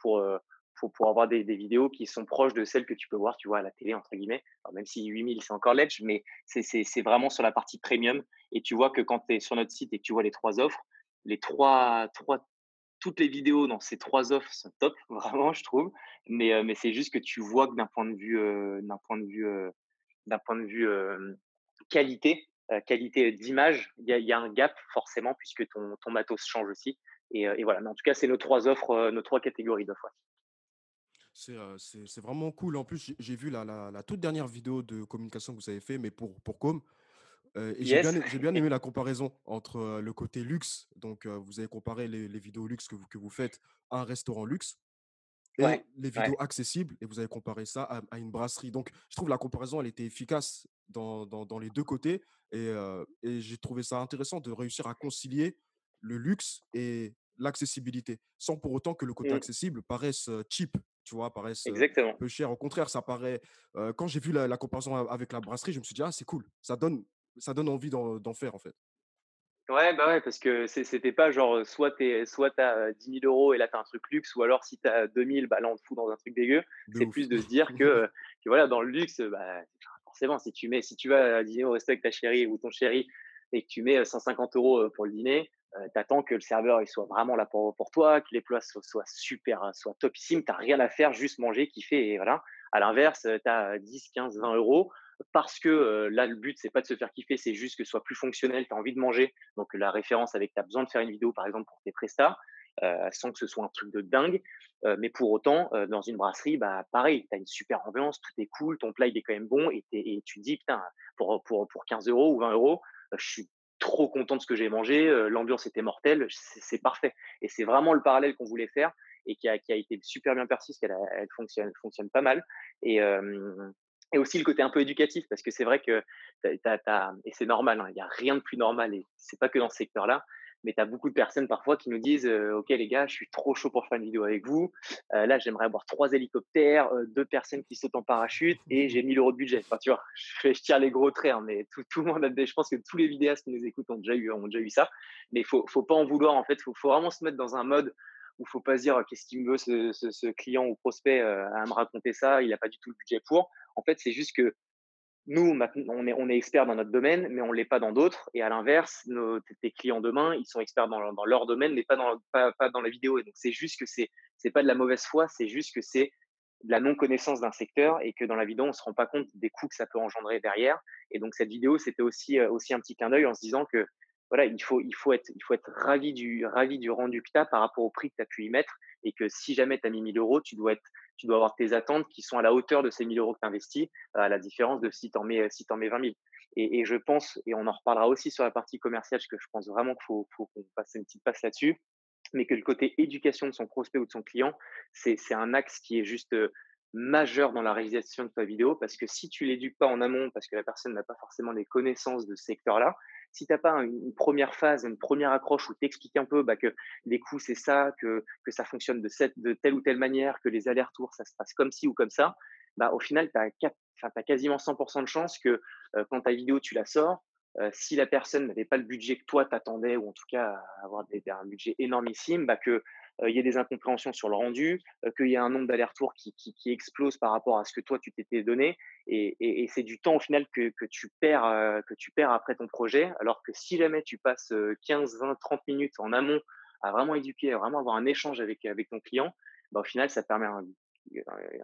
[SPEAKER 2] pour, pour avoir des, vidéos qui sont proches de celles que tu peux voir, tu vois, à la télé, entre guillemets. Même si 8000, c'est encore l'edge, mais c'est vraiment sur la partie premium. Et tu vois que quand tu es sur notre site et que tu vois les trois offres, les trois, trois, toutes les vidéos dans ces trois offres sont top, vraiment, je trouve. Mais, mais c'est juste que tu vois que d'un point de vue, d'un point de vue, d'un point de vue qualité, qualité d'image, il y, a un gap forcément puisque ton, matos change aussi. Et, et, voilà. Mais en tout cas, c'est nos trois offres, nos trois catégories d'offres.
[SPEAKER 1] C'est vraiment cool. En plus, j'ai vu la, la, la, toute dernière vidéo de communication que vous avez fait, mais pour, pour Com. Euh, et j'ai bien, bien, aimé la comparaison entre le côté luxe. Donc, vous avez comparé les, les, vidéos luxe que vous, que vous faites à un restaurant luxe et les vidéos accessibles. Et vous avez comparé ça à, à, une brasserie. Donc, je trouve la comparaison, elle était efficace dans, dans, dans les deux côtés. Et, et j'ai trouvé ça intéressant de réussir à concilier le luxe et l'accessibilité, sans pour autant que le côté mmh. accessible paraisse cheap, tu vois, paraisse
[SPEAKER 2] Exactement.
[SPEAKER 1] un peu cher. Au contraire, ça paraît. quand j'ai vu la, la, comparaison avec la brasserie, je me suis dit, ah, c'est cool, ça donne, ça donne envie d'en faire, en fait.
[SPEAKER 2] Ouais, bah ouais, parce que c'était pas genre, soit tu soit as 10 000 euros et là tu as un truc luxe, ou alors si tu as 2000, bah là on te fout dans un truc dégueu. C'est plus de se dire que, que, voilà, dans le luxe, bah, forcément, si tu, mets, si tu vas dîner au resto avec ta chérie ou ton chéri et que tu mets 150 euros pour le dîner, euh, tu attends que le serveur il soit vraiment là pour, pour toi, que les plats soient, super, soient topissimes. Tu n'as rien à faire, juste manger, kiffer. Et voilà. À l'inverse, tu as 10, 15, 20 euros parce que là, le but, c'est pas de se faire kiffer, c'est juste que ce soit plus fonctionnel, tu as envie de manger. Donc, la référence avec, tu as besoin de faire une vidéo, par exemple, pour tes prestats, sans que ce soit un truc de dingue. Mais pour autant, dans une brasserie, bah, pareil, tu as une super ambiance, tout est cool, ton plat, il est quand même bon, et, et tu te dis, putain, pour, pour, pour 15 euros ou 20 euros, je suis trop content de ce que j'ai mangé, l'ambiance était mortelle, c'est parfait. Et c'est vraiment le parallèle qu'on voulait faire et qui a, été super bien perçu, parce qu'elle elle fonctionne, fonctionne pas mal. Et, euh, et aussi le côté un peu éducatif, parce que c'est vrai que, et c'est normal, hein, il n'y a rien de plus normal, et c'est pas que dans ce secteur-là, mais tu as beaucoup de personnes parfois qui nous disent Ok, les gars, je suis trop chaud pour faire une vidéo avec vous. là, j'aimerais avoir trois hélicoptères, deux personnes qui sautent en parachute et j'ai 1000 euros de budget. Enfin, tu vois, je, tire les gros traits, hein, mais tout, tout, le monde a Je pense que tous les vidéastes qui nous écoutent ont déjà eu, ont déjà eu ça. Mais il faut, faut pas en vouloir, en fait. Il faut, faut, vraiment se mettre dans un mode où il faut pas se dire qu'est-ce qu'il me veut ce, ce, ce, client ou prospect à me raconter ça, il n'a pas du tout le budget pour. En fait, c'est juste que nous, on est, on est expert dans notre domaine, mais on ne l'est pas dans d'autres. Et à l'inverse, nos, tes clients demain, ils sont experts dans, leur domaine, mais pas dans, la vidéo. Et donc, c'est juste que c'est n'est pas de la mauvaise foi, c'est juste que c'est de la non-connaissance d'un secteur et que dans la vidéo, on ne se rend pas compte des coûts que ça peut engendrer derrière. Et donc, cette vidéo, c'était aussi, euh, un petit clin d'œil en se disant que voilà, il faut, il faut, être, il faut être ravi, du, ravi du rendu que tu as par rapport au prix que tu as pu y mettre et que si jamais tu as mis 1000 euros, tu dois être tu dois avoir tes attentes qui sont à la hauteur de ces 1000 euros que tu investis, à la différence de si tu en mets, si mets 20 000. Et, je pense, et on en reparlera aussi sur la partie commerciale, parce que je pense vraiment qu'il faut, faut qu'on fasse une petite passe là-dessus, mais que le côté éducation de son prospect ou de son client, c'est un axe qui est juste majeur dans la réalisation de ta vidéo, parce que si tu l'éduques pas en amont, parce que la personne n'a pas forcément les connaissances de ce secteur-là, si tu n'as pas une première phase, une première accroche où tu expliques un peu bah, que les coûts, c'est ça, que, que ça fonctionne de, cette, de telle ou telle manière, que les allers-retours, ça se passe comme ci ou comme ça, bah, au final, tu as, as, quasiment 100% de chance que euh, quand ta vidéo, tu la sors, euh, si la personne n'avait pas le budget que toi t'attendais, ou en tout cas avoir un budget énormissime, bah, que il y a des incompréhensions sur le rendu, qu'il y a un nombre d'allers-retours qui, qui, qui, explose par rapport à ce que toi tu t'étais donné, et, et, et c'est du temps au final que, que tu perds, que tu perds après ton projet. Alors que si jamais tu passes 15, 20, 30 minutes en amont à vraiment éduquer, à vraiment avoir un échange avec, avec ton client, bah, au final ça permet un,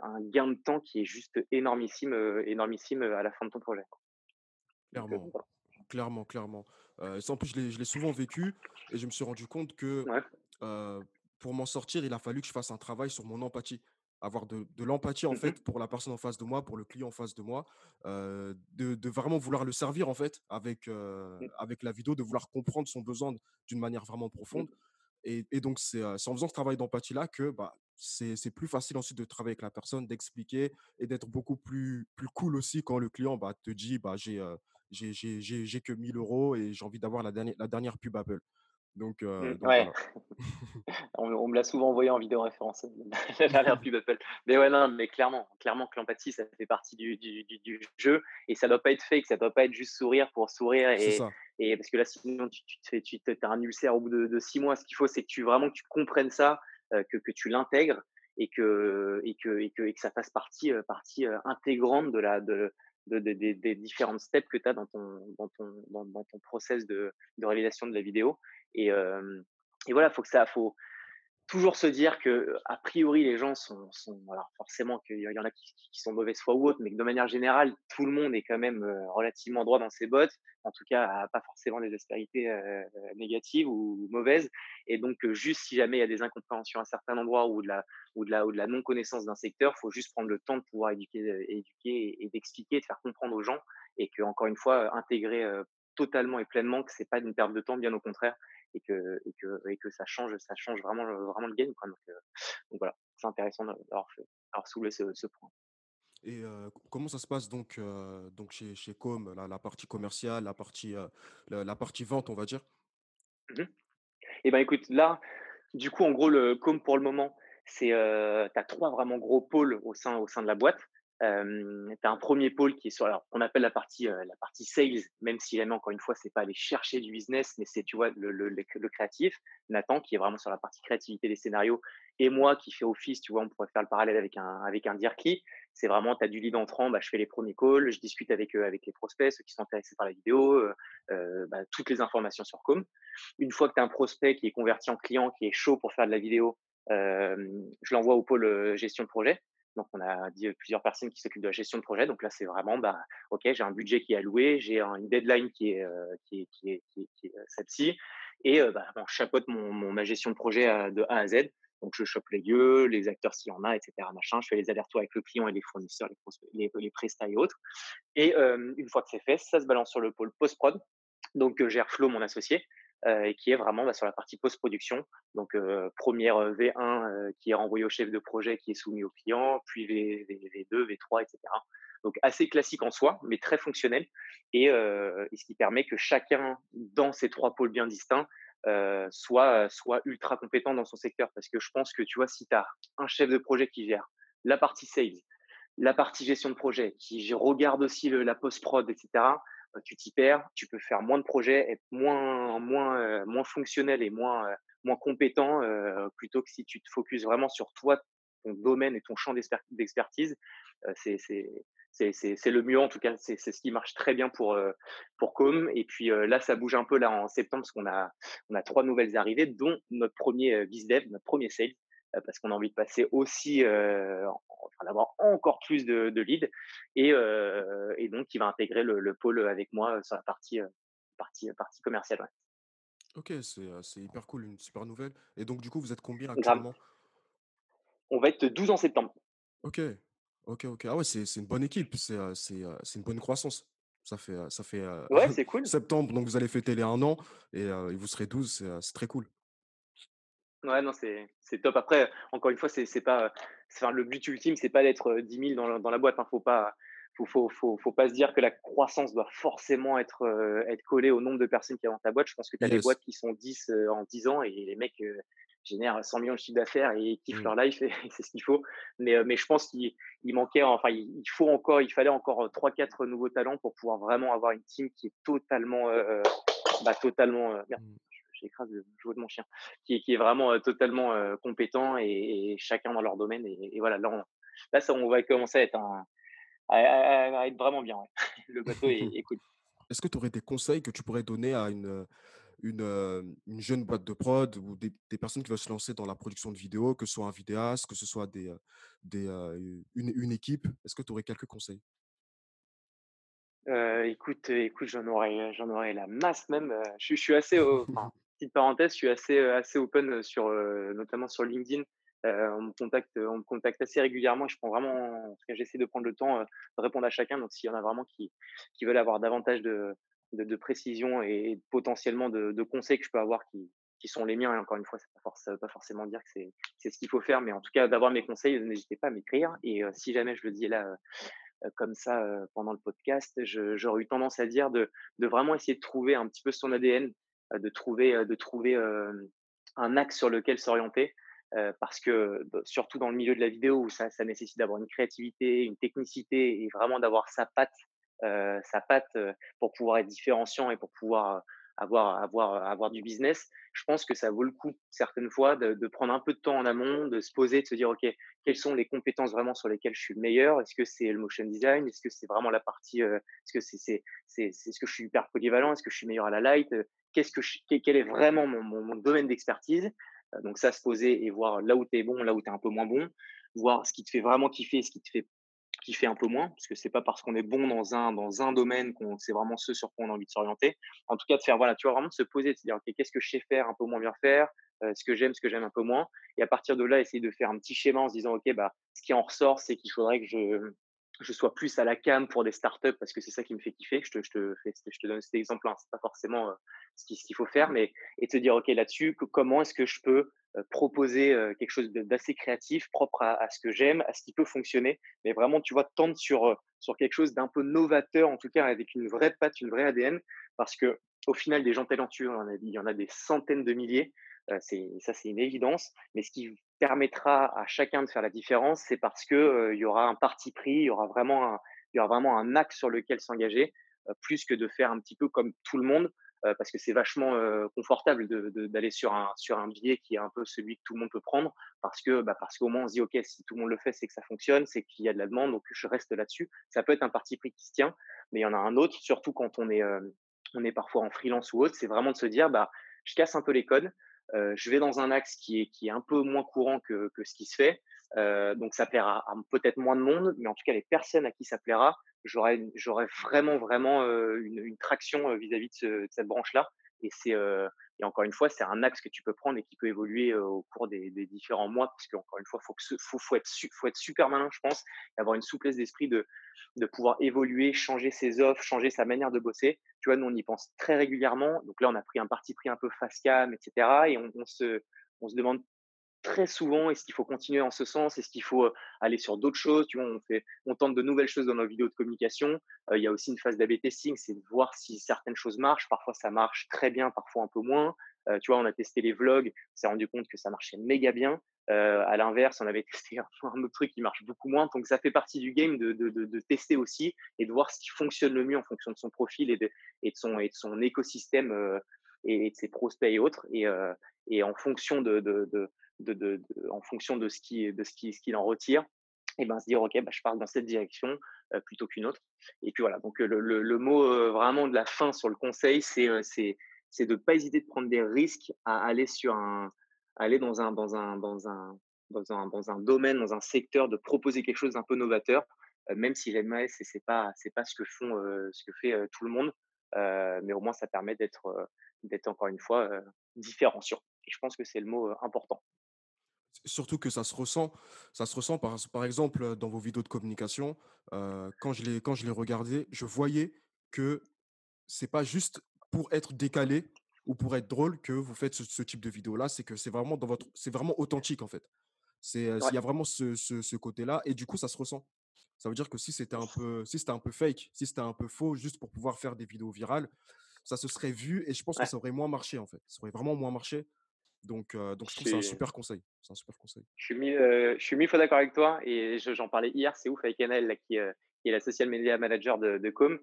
[SPEAKER 2] un, gain de temps qui est juste énormissime, énormissime à la fin de ton projet.
[SPEAKER 1] Clairement, clairement, clairement. Euh, en plus, je l'ai souvent vécu et je me suis rendu compte que
[SPEAKER 2] ouais.
[SPEAKER 1] euh, pour m'en sortir, il a fallu que je fasse un travail sur mon empathie. Avoir de, de l'empathie, en
[SPEAKER 2] Mmh
[SPEAKER 1] fait, pour la personne en face de moi, pour le client en face de moi, euh, de, de, vraiment vouloir le servir, en fait, avec, euh,
[SPEAKER 2] Mmh.
[SPEAKER 1] avec la vidéo, de vouloir comprendre son besoin d'une manière vraiment
[SPEAKER 2] Mmh.
[SPEAKER 1] profonde. Et, et donc, c'est en faisant ce travail d'empathie-là que bah, c'est plus facile ensuite de travailler avec la personne, d'expliquer et d'être beaucoup plus, plus cool aussi quand le client bah, te dit bah, euh, j'ai que 1000 euros et j'ai envie d'avoir la dernière, la dernière pub Apple. Donc,
[SPEAKER 2] Mmh,
[SPEAKER 1] euh, donc
[SPEAKER 2] ouais,
[SPEAKER 1] voilà.
[SPEAKER 2] on, on me l'a souvent envoyé en vidéo référence, la dernière pub Apple. Mais ouais, non, mais clairement, clairement que l'empathie, ça fait partie du, du, du, du jeu et ça doit pas être fake, ça doit pas être juste sourire pour sourire et, parce que là, sinon, tu, tu, te fais, tu as un ulcère au bout de, de six mois. Ce qu'il faut, c'est que tu vraiment que tu comprennes ça, que, que tu l'intègres et que, et, que, et, que, et que ça fasse partie, partie intégrante de la, de, de, des différentes steps que tu as dans ton, dans ton, dans, ton process de, réalisation de la vidéo. Et, et voilà, faut que ça, faut, toujours se dire que a priori les gens sont, alors forcément qu'il y en a qui, sont mauvaise foi ou autre, mais que de manière générale tout le monde est quand même relativement droit dans ses bottes, en tout cas pas forcément des aspérités négatives ou, mauvaises, et donc juste si jamais il y a des incompréhensions à certains endroits ou de la ou de la ou de la non connaissance d'un secteur, faut juste prendre le temps de pouvoir éduquer, éduquer et, d'expliquer, de faire comprendre aux gens, et que encore une fois intégrer totalement et pleinement que c'est pas une perte de temps, bien au contraire, et que, et que, et que ça change, ça change vraiment, vraiment le game. Quoi. Donc, euh, donc voilà, c'est intéressant d'avoir, soulevé ce, ce point.
[SPEAKER 1] Et euh, comment ça se passe donc, euh, donc chez, chez Com, la, la, partie commerciale, la partie, la, la, partie vente, on va dire?
[SPEAKER 2] Mmh Eh ben écoute, là, du coup, en gros, le Com pour le moment, c'est, tu as trois vraiment gros pôles au sein, au sein de la boîte tu as un premier pôle qui est sur, alors, qu'on appelle la partie, la partie sales, même si jamais, encore une fois, c'est pas aller chercher du business, mais c'est, tu vois, le, le, créatif. Nathan, qui est vraiment sur la partie créativité des scénarios, et moi, qui fais office, tu vois, on pourrait faire le parallèle avec un, avec un. C'est vraiment, tu as du lead entrant, bah, je fais les premiers calls, je discute avec, avec les prospects, ceux qui sont intéressés par la vidéo, euh, bah, toutes les informations sur Com. Une fois que tu as un prospect qui est converti en client, qui est chaud pour faire de la vidéo, euh, je l'envoie au pôle gestion de projet. Donc, on a dit plusieurs personnes qui s'occupent de la gestion de projet. Donc là, c'est vraiment, bah, OK, j'ai un budget qui est alloué, j'ai une deadline qui est, qui est, qui est, celle-ci. Et bah, bon, je chapeaute mon, ma gestion de projet de A à Z. Donc, je chope les lieux, les acteurs s'il y en a, etc. Machin. Je fais les allers-retours avec le client et les fournisseurs, les, les, prestats et autres. Et une fois que c'est fait, ça se balance sur le pôle post-prod. Donc, gère Flo, mon associé, euh, et qui est vraiment bah, sur la partie post-production. Donc, euh, première euh, V1 qui est renvoyée au chef de projet, qui est soumis au client, puis v, v, 2 V3, etc. Donc, assez classique en soi, mais très fonctionnel, et, ce qui permet que chacun, dans ces trois pôles bien distincts, soit, soit ultra compétent dans son secteur. Parce que je pense que, tu vois, si tu as un chef de projet qui gère la partie sales, la partie gestion de projet, qui regarde aussi la post-prod, etc., euh, tu t'y perds, tu peux faire moins de projets, être moins, moins, euh, moins fonctionnel et moins, euh, moins compétent, plutôt que si tu te focuses vraiment sur toi, ton domaine et ton champ d'expertise. c'est c'est le mieux en tout cas c'est ce qui marche très bien pour pour Com et puis là ça bouge un peu là en septembre parce qu'on a on a trois nouvelles arrivées dont notre premier dev notre premier sales euh, parce qu'on a envie de passer aussi, euh, enfin, d'avoir encore plus de, de leads. Et, euh, et, donc, il va intégrer le, le, pôle avec moi sur la partie, partie, partie commerciale. Ouais.
[SPEAKER 1] Ok, c'est hyper cool, une super nouvelle. Et donc, du coup, vous êtes combien actuellement?
[SPEAKER 2] On va être 12 en septembre.
[SPEAKER 1] Ok, ok, ok. Ah ouais, c'est une bonne équipe, c'est une bonne croissance. Ça fait, ça fait
[SPEAKER 2] ouais, c'est cool.
[SPEAKER 1] septembre, donc vous allez fêter les un an et, et vous serez 12, c'est très cool.
[SPEAKER 2] Ouais, non, c'est top. Après, encore une fois, c'est pas, enfin, le but ultime, c'est pas d'être 10 000 dans, dans la boîte. Hein. Faut pas, faut, faut, faut, faut, pas se dire que la croissance doit forcément être, être collée au nombre de personnes qui y dans ta boîte. Je pense que tu as des boîtes qui sont 10 en 10 ans et les mecs génèrent 100 millions de chiffre d'affaires et kiffent mmh. leur life et, c'est ce qu'il faut. Mais, mais je pense qu'il manquait, enfin, il, faut encore, il fallait encore 3-4 nouveaux talents pour pouvoir vraiment avoir une team qui est totalement, bah, totalement, j'écrase le jouet de mon chien, qui, qui est vraiment totalement compétent et, chacun dans leur domaine. Et, voilà, là, on, là ça, on va commencer à être, un, à, être vraiment bien. Le bateau est, cool.
[SPEAKER 1] Est-ce que tu aurais des conseils que tu pourrais donner à une, une, une jeune boîte de prod ou des, des, personnes qui veulent se lancer dans la production de vidéos, que ce soit un vidéaste, que ce soit des, des, une, une équipe? Est-ce que tu aurais quelques conseils?
[SPEAKER 2] Euh, écoute, écoute, j'en aurais, j'en aurais la masse même. Je, je suis assez, enfin, petite parenthèse, je suis assez, assez open sur, notamment sur LinkedIn. on me contacte, on me contacte assez régulièrement. Je prends vraiment, j'essaie de prendre le temps de répondre à chacun. Donc, s'il y en a vraiment qui, qui veulent avoir davantage de, de, précision et potentiellement de, conseils que je peux avoir qui, qui sont les miens. Et encore une fois, ça ne veut pas forcément dire que c'est, c'est ce qu'il faut faire, mais en tout cas, d'avoir mes conseils, n'hésitez pas à m'écrire. Et si jamais je le dis là comme ça pendant le podcast, j'aurais eu tendance à dire de, de, vraiment essayer de trouver un petit peu son ADN, de trouver, de trouver un axe sur lequel s'orienter. parce que bah, surtout dans le milieu de la vidéo où ça, ça nécessite d'avoir une créativité, une technicité et vraiment d'avoir sa patte sa patte pour pouvoir être différenciant et pour pouvoir avoir, avoir, avoir du business, je pense que ça vaut le coup certaines fois de, de, prendre un peu de temps en amont, de se poser, de se dire, OK, quelles sont les compétences vraiment sur lesquelles je suis le meilleur? Est-ce que c'est le motion design? Est-ce que c'est vraiment la partie, euh, est-ce que c'est, c'est, c'est, ce que je suis hyper polyvalent? Est-ce que je suis meilleur à la light? Qu'est-ce que je, Quel est vraiment mon, mon, domaine d'expertise? Euh, Donc ça, se poser et voir là où tu es bon, là où tu es un peu moins bon, voir ce qui te fait vraiment kiffer, ce qui te fait fait un peu moins, parce que c'est pas parce qu'on est bon dans un, dans un domaine qu'on c'est vraiment ce sur quoi on a envie de s'orienter. En tout cas, de faire, voilà, tu vois, vraiment de se poser, de se dire, OK, qu'est-ce que je sais faire, un peu moins bien faire, euh, ce que j'aime, ce que j'aime un peu moins. Et à partir de là, essayer de faire un petit schéma en se disant, OK, bah, ce qui en ressort, c'est qu'il faudrait que je, je sois plus à la cam pour des startups parce que c'est ça qui me fait kiffer. Je te, je te, fais, je te donne cet exemple, hein. c'est pas forcément euh, ce qu'il faut faire, mais et te dire ok là-dessus, comment est-ce que je peux proposer euh, quelque chose d'assez créatif, propre à, ce que j'aime, à ce qui peut fonctionner, mais vraiment tu vois tendre sur sur quelque chose d'un peu novateur en tout cas avec une vraie patte, une vraie ADN, parce que au final des gens talentueux, il y en a des centaines de milliers. ça c'est une évidence, mais ce qui permettra à chacun de faire la différence, c'est parce que il y aura un parti pris, il y aura vraiment un, il y aura vraiment un axe sur lequel s'engager, plus que de faire un petit peu comme tout le monde, parce que c'est vachement confortable d'aller sur un sur un biais qui est un peu celui que tout le monde peut prendre, parce que bah, parce qu'au moins on se dit ok si tout le monde le fait c'est que ça fonctionne, c'est qu'il y a de la demande donc je reste là-dessus. Ça peut être un parti pris qui se tient, mais il y en a un autre, surtout quand on est on est parfois en freelance ou autre, c'est vraiment de se dire bah je casse un peu les codes, euh, je vais dans un axe qui est, qui est un peu moins courant que, que ce qui se fait. Euh, donc ça plaira à, peut-être moins de monde, mais en tout cas les personnes à qui ça plaira, j'aurai vraiment vraiment euh, une, traction vis-à-vis de, cette branche-là. Et c'est et encore une fois, c'est un axe que tu peux prendre et qui peut évoluer au cours des, différents mois, parce qu'encore une fois, faut que faut, être super malin, je pense, et avoir une souplesse d'esprit de pouvoir évoluer, changer ses offres, changer sa manière de bosser. Tu vois, nous, on y pense très régulièrement. Donc là, on a pris un parti pris un peu face cam, etc. Et on se demande très souvent est-ce qu'il faut continuer en ce sens Est-ce qu'il faut aller sur d'autres choses Tu vois, on, fait, on tente de nouvelles choses dans nos vidéos de communication. il y a aussi une phase d'AB testing, c'est de voir si certaines choses marchent. Parfois, ça marche très bien, parfois un peu moins. tu vois, on a testé les vlogs, on s'est rendu compte que ça marchait méga bien. À l'inverse, on avait testé un, autre truc qui marche beaucoup moins. Donc, ça fait partie du game de, de, de, tester aussi et de voir ce qui fonctionne le mieux en fonction de son profil et de, et de, son, et de son écosystème et, de ses prospects et autres. Et, et en fonction de, en fonction de ce ce ce qu'il en retire, et ben se dire ok, bah, je pars dans cette direction euh, plutôt qu'une autre. Et puis voilà. Donc le, le, mot euh, vraiment de la fin sur le conseil, c'est c'est c'est de pas hésiter de prendre des risques à aller dans un, domaine, dans un secteur, de proposer quelque chose d'un peu novateur, euh, même si l'MAS, c'est c'est pas, ce que euh, ce fait euh, tout le monde, mais au moins ça permet d'être, d'être encore une fois différenciant. Et je pense que c'est le mot important.
[SPEAKER 1] Surtout que ça se ressent, ça se ressent par, par exemple dans vos vidéos de communication. quand je les, quand je les regardais, je voyais que c'est pas juste pour être décalé ou pour être drôle que vous faites ce, type de vidéo là, c'est que c'est vraiment dans votre, c'est vraiment authentique en fait. C'est, il y a vraiment ce, ce, côté-là et du coup ça se ressent. Ça veut dire que si c'était un peu, si c'était un peu fake, si c'était un peu faux, juste pour pouvoir faire des vidéos virales, ça se serait vu et je pense que ça aurait moins marché en fait. Ça aurait vraiment moins marché. Donc, donc je trouve que c'est un super conseil. C'est un super conseil.
[SPEAKER 2] Je suis je suis mille fois d'accord avec toi et j'en parlais hier. C'est ouf avec Enel là, qui, qui, est la social media manager de, de Com.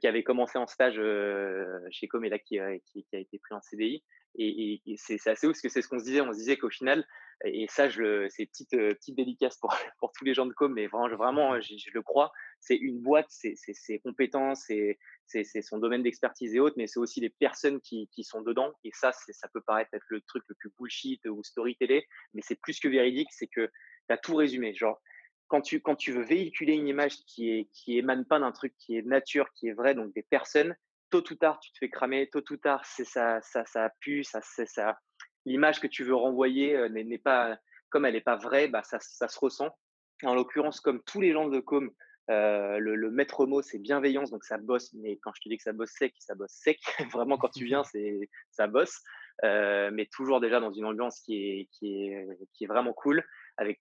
[SPEAKER 2] Qui avait commencé en stage chez Com et là qui, qui, qui, a été pris en CDI. Et, et, c'est assez ouf parce que c'est ce qu'on se disait. On se disait qu'au final, et ça, c'est petite, petite dédicace pour, pour tous les gens de Com, mais vraiment, vraiment je, je le crois, c'est une boîte, c'est ses compétences, c'est son domaine d'expertise et autres, mais c'est aussi les personnes qui, qui, sont dedans. Et ça, ça peut paraître être le truc le plus bullshit ou story télé, mais c'est plus que véridique, c'est que tu as tout résumé. Genre, quand tu, quand tu veux véhiculer une image qui est qui émane pas d'un truc qui est nature, qui est vrai, donc des personnes, tôt ou tard tu te fais cramer, tôt ou tard c'est ça ça ça pue, ça ça l'image que tu veux renvoyer euh, n'est pas comme elle n'est pas vraie, bah ça, ça se ressent. En l'occurrence, comme tous les gens de com, euh, le, le, maître mot c'est bienveillance, donc ça bosse. Mais quand je te dis que ça bosse sec, ça bosse sec. Vraiment, quand tu viens, c'est ça bosse. Euh, mais toujours déjà dans une ambiance qui est qui est qui est vraiment cool, avec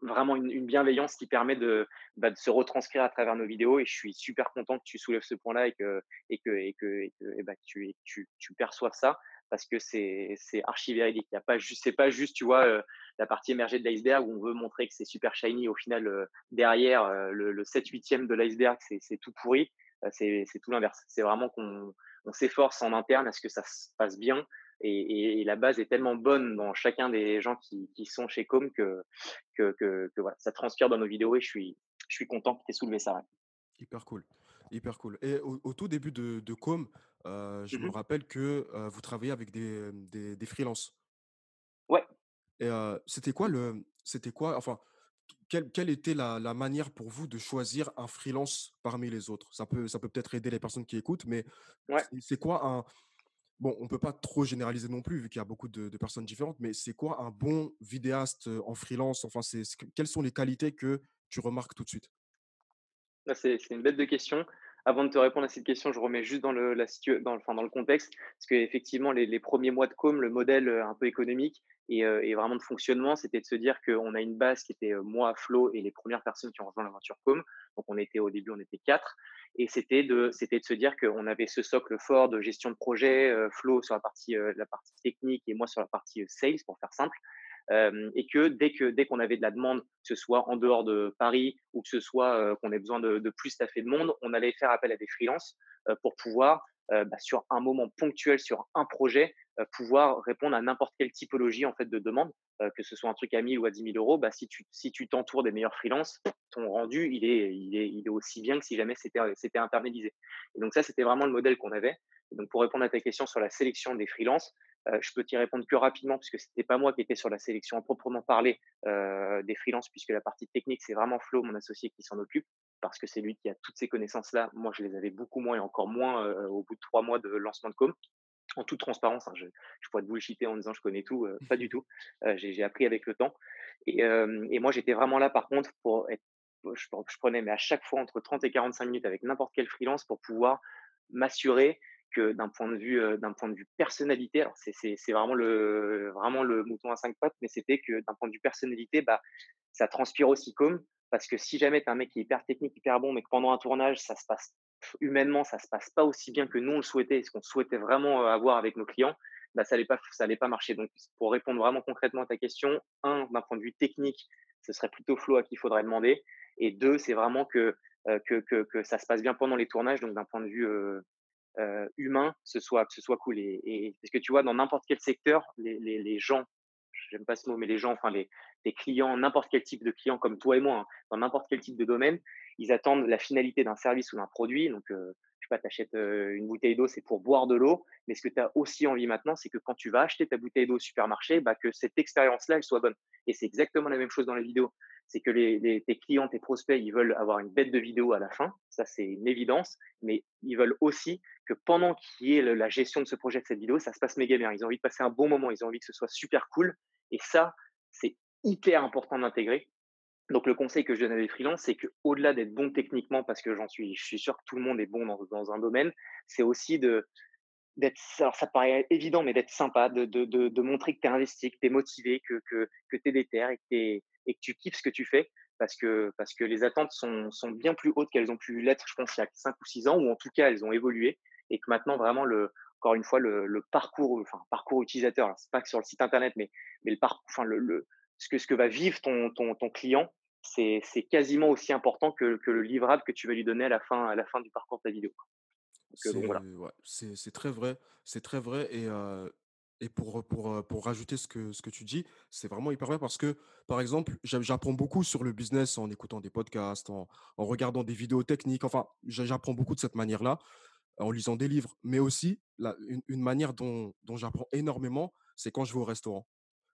[SPEAKER 2] vraiment une, une bienveillance qui permet de, bah, de se retranscrire à travers nos vidéos. Et je suis super content que tu soulèves ce point-là et que, et que, et que, et que, et bah, tu, tu, tu perçoives ça parce que c'est archi véridique. Il y a pas juste, c'est pas juste, tu vois, euh, la partie émergée de l'iceberg où on veut montrer que c'est super shiny. Au final, euh, derrière, euh, le, le 7-8e de l'iceberg, c'est tout pourri. Euh, c'est tout l'inverse. C'est vraiment qu'on on s'efforce en interne à ce que ça se passe bien. Et, et- et la base est tellement bonne dans chacun des gens qui, qui sont chez Com que, que, que, que voilà, ça transpire dans nos vidéos et je suis, je suis content que tu aies soulevé ça. ouais.
[SPEAKER 1] Hyper cool, hyper cool. Et au, au tout début de, de Com, je me
[SPEAKER 2] Mhm.
[SPEAKER 1] rappelle que vous travaillez avec des, des, des freelances. Et c'était quoi le c'était quoi enfin, quelle quelle était la la manière pour vous de choisir un freelance parmi les autres? Ça peut ça peut peut-être aider les personnes qui écoutent, mais
[SPEAKER 2] ouais.
[SPEAKER 1] c'est quoi un bon, on peut pas trop généraliser non plus vu qu'il y a beaucoup de de personnes différentes, mais c'est quoi un bon vidéaste, en freelance? Enfin, c'est quelles sont les qualités que tu remarques tout de suite?
[SPEAKER 2] C'est une bête de question. Avant de te répondre à cette question, je remets juste dans le, contexte, parce qu'effectivement, les, premiers mois de com, le modèle euh, un peu économique et, euh, et vraiment de fonctionnement, c'était de se dire qu'on a une base qui était euh, moi, Flo et les premières personnes qui ont rejoint l'aventure com. Donc, on était au début, on était quatre. Et c'était de, c'était de se dire qu'on avait ce socle fort de gestion de projet, Flo sur la partie, la partie technique et moi sur la partie sales, pour faire simple. Et que dès que dès qu'on avait de la demande, que ce soit en dehors de Paris ou que ce soit qu'on ait besoin de, de plus de monde, on allait faire appel à des freelances pour pouvoir, bah, sur un moment ponctuel, sur un projet, pouvoir répondre à n'importe quelle typologie en fait de demande, que ce soit un truc à 1000 ou à 10 000 euros. Bah, si tu si tu t'entoures des meilleurs freelances, ton rendu il est il est il est aussi bien que si jamais c'était c'était internalisé. Et donc ça c'était vraiment le modèle qu'on avait. Et donc pour répondre à ta question sur la sélection des freelances, je peux t'y répondre que rapidement puisque c'était pas moi qui étais sur la sélection à proprement parler des freelances puisque la partie technique c'est vraiment Flo, mon associé, qui s'en occupe parce que c'est lui qui a toutes ces connaissances-là. Moi, je les avais beaucoup moins et encore moins au bout de trois mois de lancement de com. En toute transparence, hein, je, je pourrais te bullshiter en disant je connais tout, pas du tout. J'ai appris avec le temps. Et, et moi, j'étais vraiment là, par contre, pour être, je, je prenais mais à chaque fois entre 30 et 45 minutes avec n'importe quel freelance pour pouvoir m'assurer que d'un point de vue d'un point de vue personnalité, alors c'est vraiment le vraiment le mouton à cinq pattes, mais c'était que d'un point de vue personnalité, bah ça transpire aussi comme parce que si jamais tu es un mec qui est hyper technique, hyper bon, mais que pendant un tournage, ça se passe humainement, ça se passe pas aussi bien que nous on le souhaitait, ce qu'on souhaitait vraiment avoir avec nos clients, bah ça allait pas ça pas marcher. Donc pour répondre vraiment concrètement à ta question, un d'un point de vue technique, ce serait plutôt Flo à qui il faudrait demander, et deux, c'est vraiment que que, que, ça se passe bien pendant les tournages, donc d'un point de vue euh, humain, ce soit, que ce soit cool. Et, et parce que tu vois, dans n'importe quel secteur, les, les, les gens, j'aime pas ce mot, mais les gens, enfin les, les clients, n'importe quel type de client comme toi et moi, hein, dans n'importe quel type de domaine, ils attendent la finalité d'un service ou d'un produit. Donc, euh, pas, tu achètes une bouteille d'eau, c'est pour boire de l'eau. Mais ce que tu as aussi envie maintenant, c'est que quand tu vas acheter ta bouteille d'eau au supermarché, bah, que cette expérience-là, elle soit bonne. Et c'est exactement la même chose dans la vidéo. C'est que les, les, tes clients, tes prospects, ils veulent avoir une bête de vidéo à la fin. Ça, c'est une évidence. Mais ils veulent aussi que pendant qu'il y ait la gestion de ce projet, de cette vidéo, ça se passe méga bien. Ils ont envie de passer un bon moment. Ils ont envie que ce soit super cool. Et ça, c'est hyper important d'intégrer. Donc, le conseil que je donne à des freelances, c'est qu'au-delà d'être bon techniquement, parce que j'en suis, je suis sûr que tout le monde est bon dans, un domaine, c'est aussi de, d'être, alors ça paraît évident, mais d'être sympa, de, de, de, montrer que tu es investi, que tu es motivé, que, que, que tu es déter et que, tu kiffes ce que tu fais. Parce que, parce que les attentes sont, sont bien plus hautes qu'elles ont pu l'être, je pense, il y a 5 ou 6 ans, ou en tout cas, elles ont évolué. Et que maintenant, vraiment, le, encore une fois, le, parcours, enfin, parcours utilisateur, alors c'est pas que sur le site internet, mais, mais le enfin, le, le, ce, que, ce que va vivre ton, ton, ton client, c'est, quasiment aussi important que, le livrable que tu vas lui donner à la fin, du parcours de ta vidéo. Euh,
[SPEAKER 1] C'est très vrai, c'est très vrai et heu et pour, rajouter ce que tu dis, c'est vraiment hyper vrai parce que, par exemple, j'a j'apprends beaucoup sur le business en écoutant des podcasts, en regardant des vidéos techniques, enfin, j'a j'apprends beaucoup de cette manière-là, en lisant des livres, mais aussi une manière dont j'apprends énormément, c'est quand je vais au restaurant.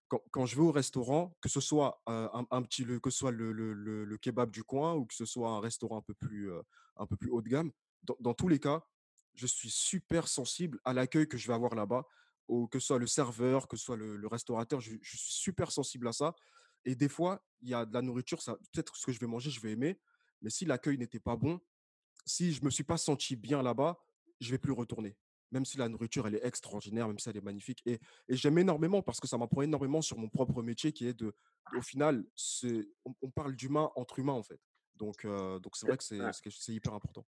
[SPEAKER 1] Quand je vais au restaurant, que ce soit, heu, un petit le que ce soit le kebab du coin ou que ce soit un restaurant un peu plus, heu, un peu plus haut de gamme, dans tous les cas, je suis super sensible à l'accueil que je vais avoir là-bas, que ce soit le serveur, que ce soit le le restaurateur, je je suis super sensible à ça et des fois, il y a de la nourriture, ça peut-être ce que je vais manger, je vais aimer, mais si l'accueil n'était pas bon, si je me suis pas senti bien là-bas, je vais plus retourner. Même si la nourriture, elle est extraordinaire, même si elle est magnifique et et j'aime énormément parce que ça m'apprend énormément sur mon propre métier qui est de au final, on on parle d'humain entre humains, en fait. Donc heu, donc c'est vrai que c'est hyper important.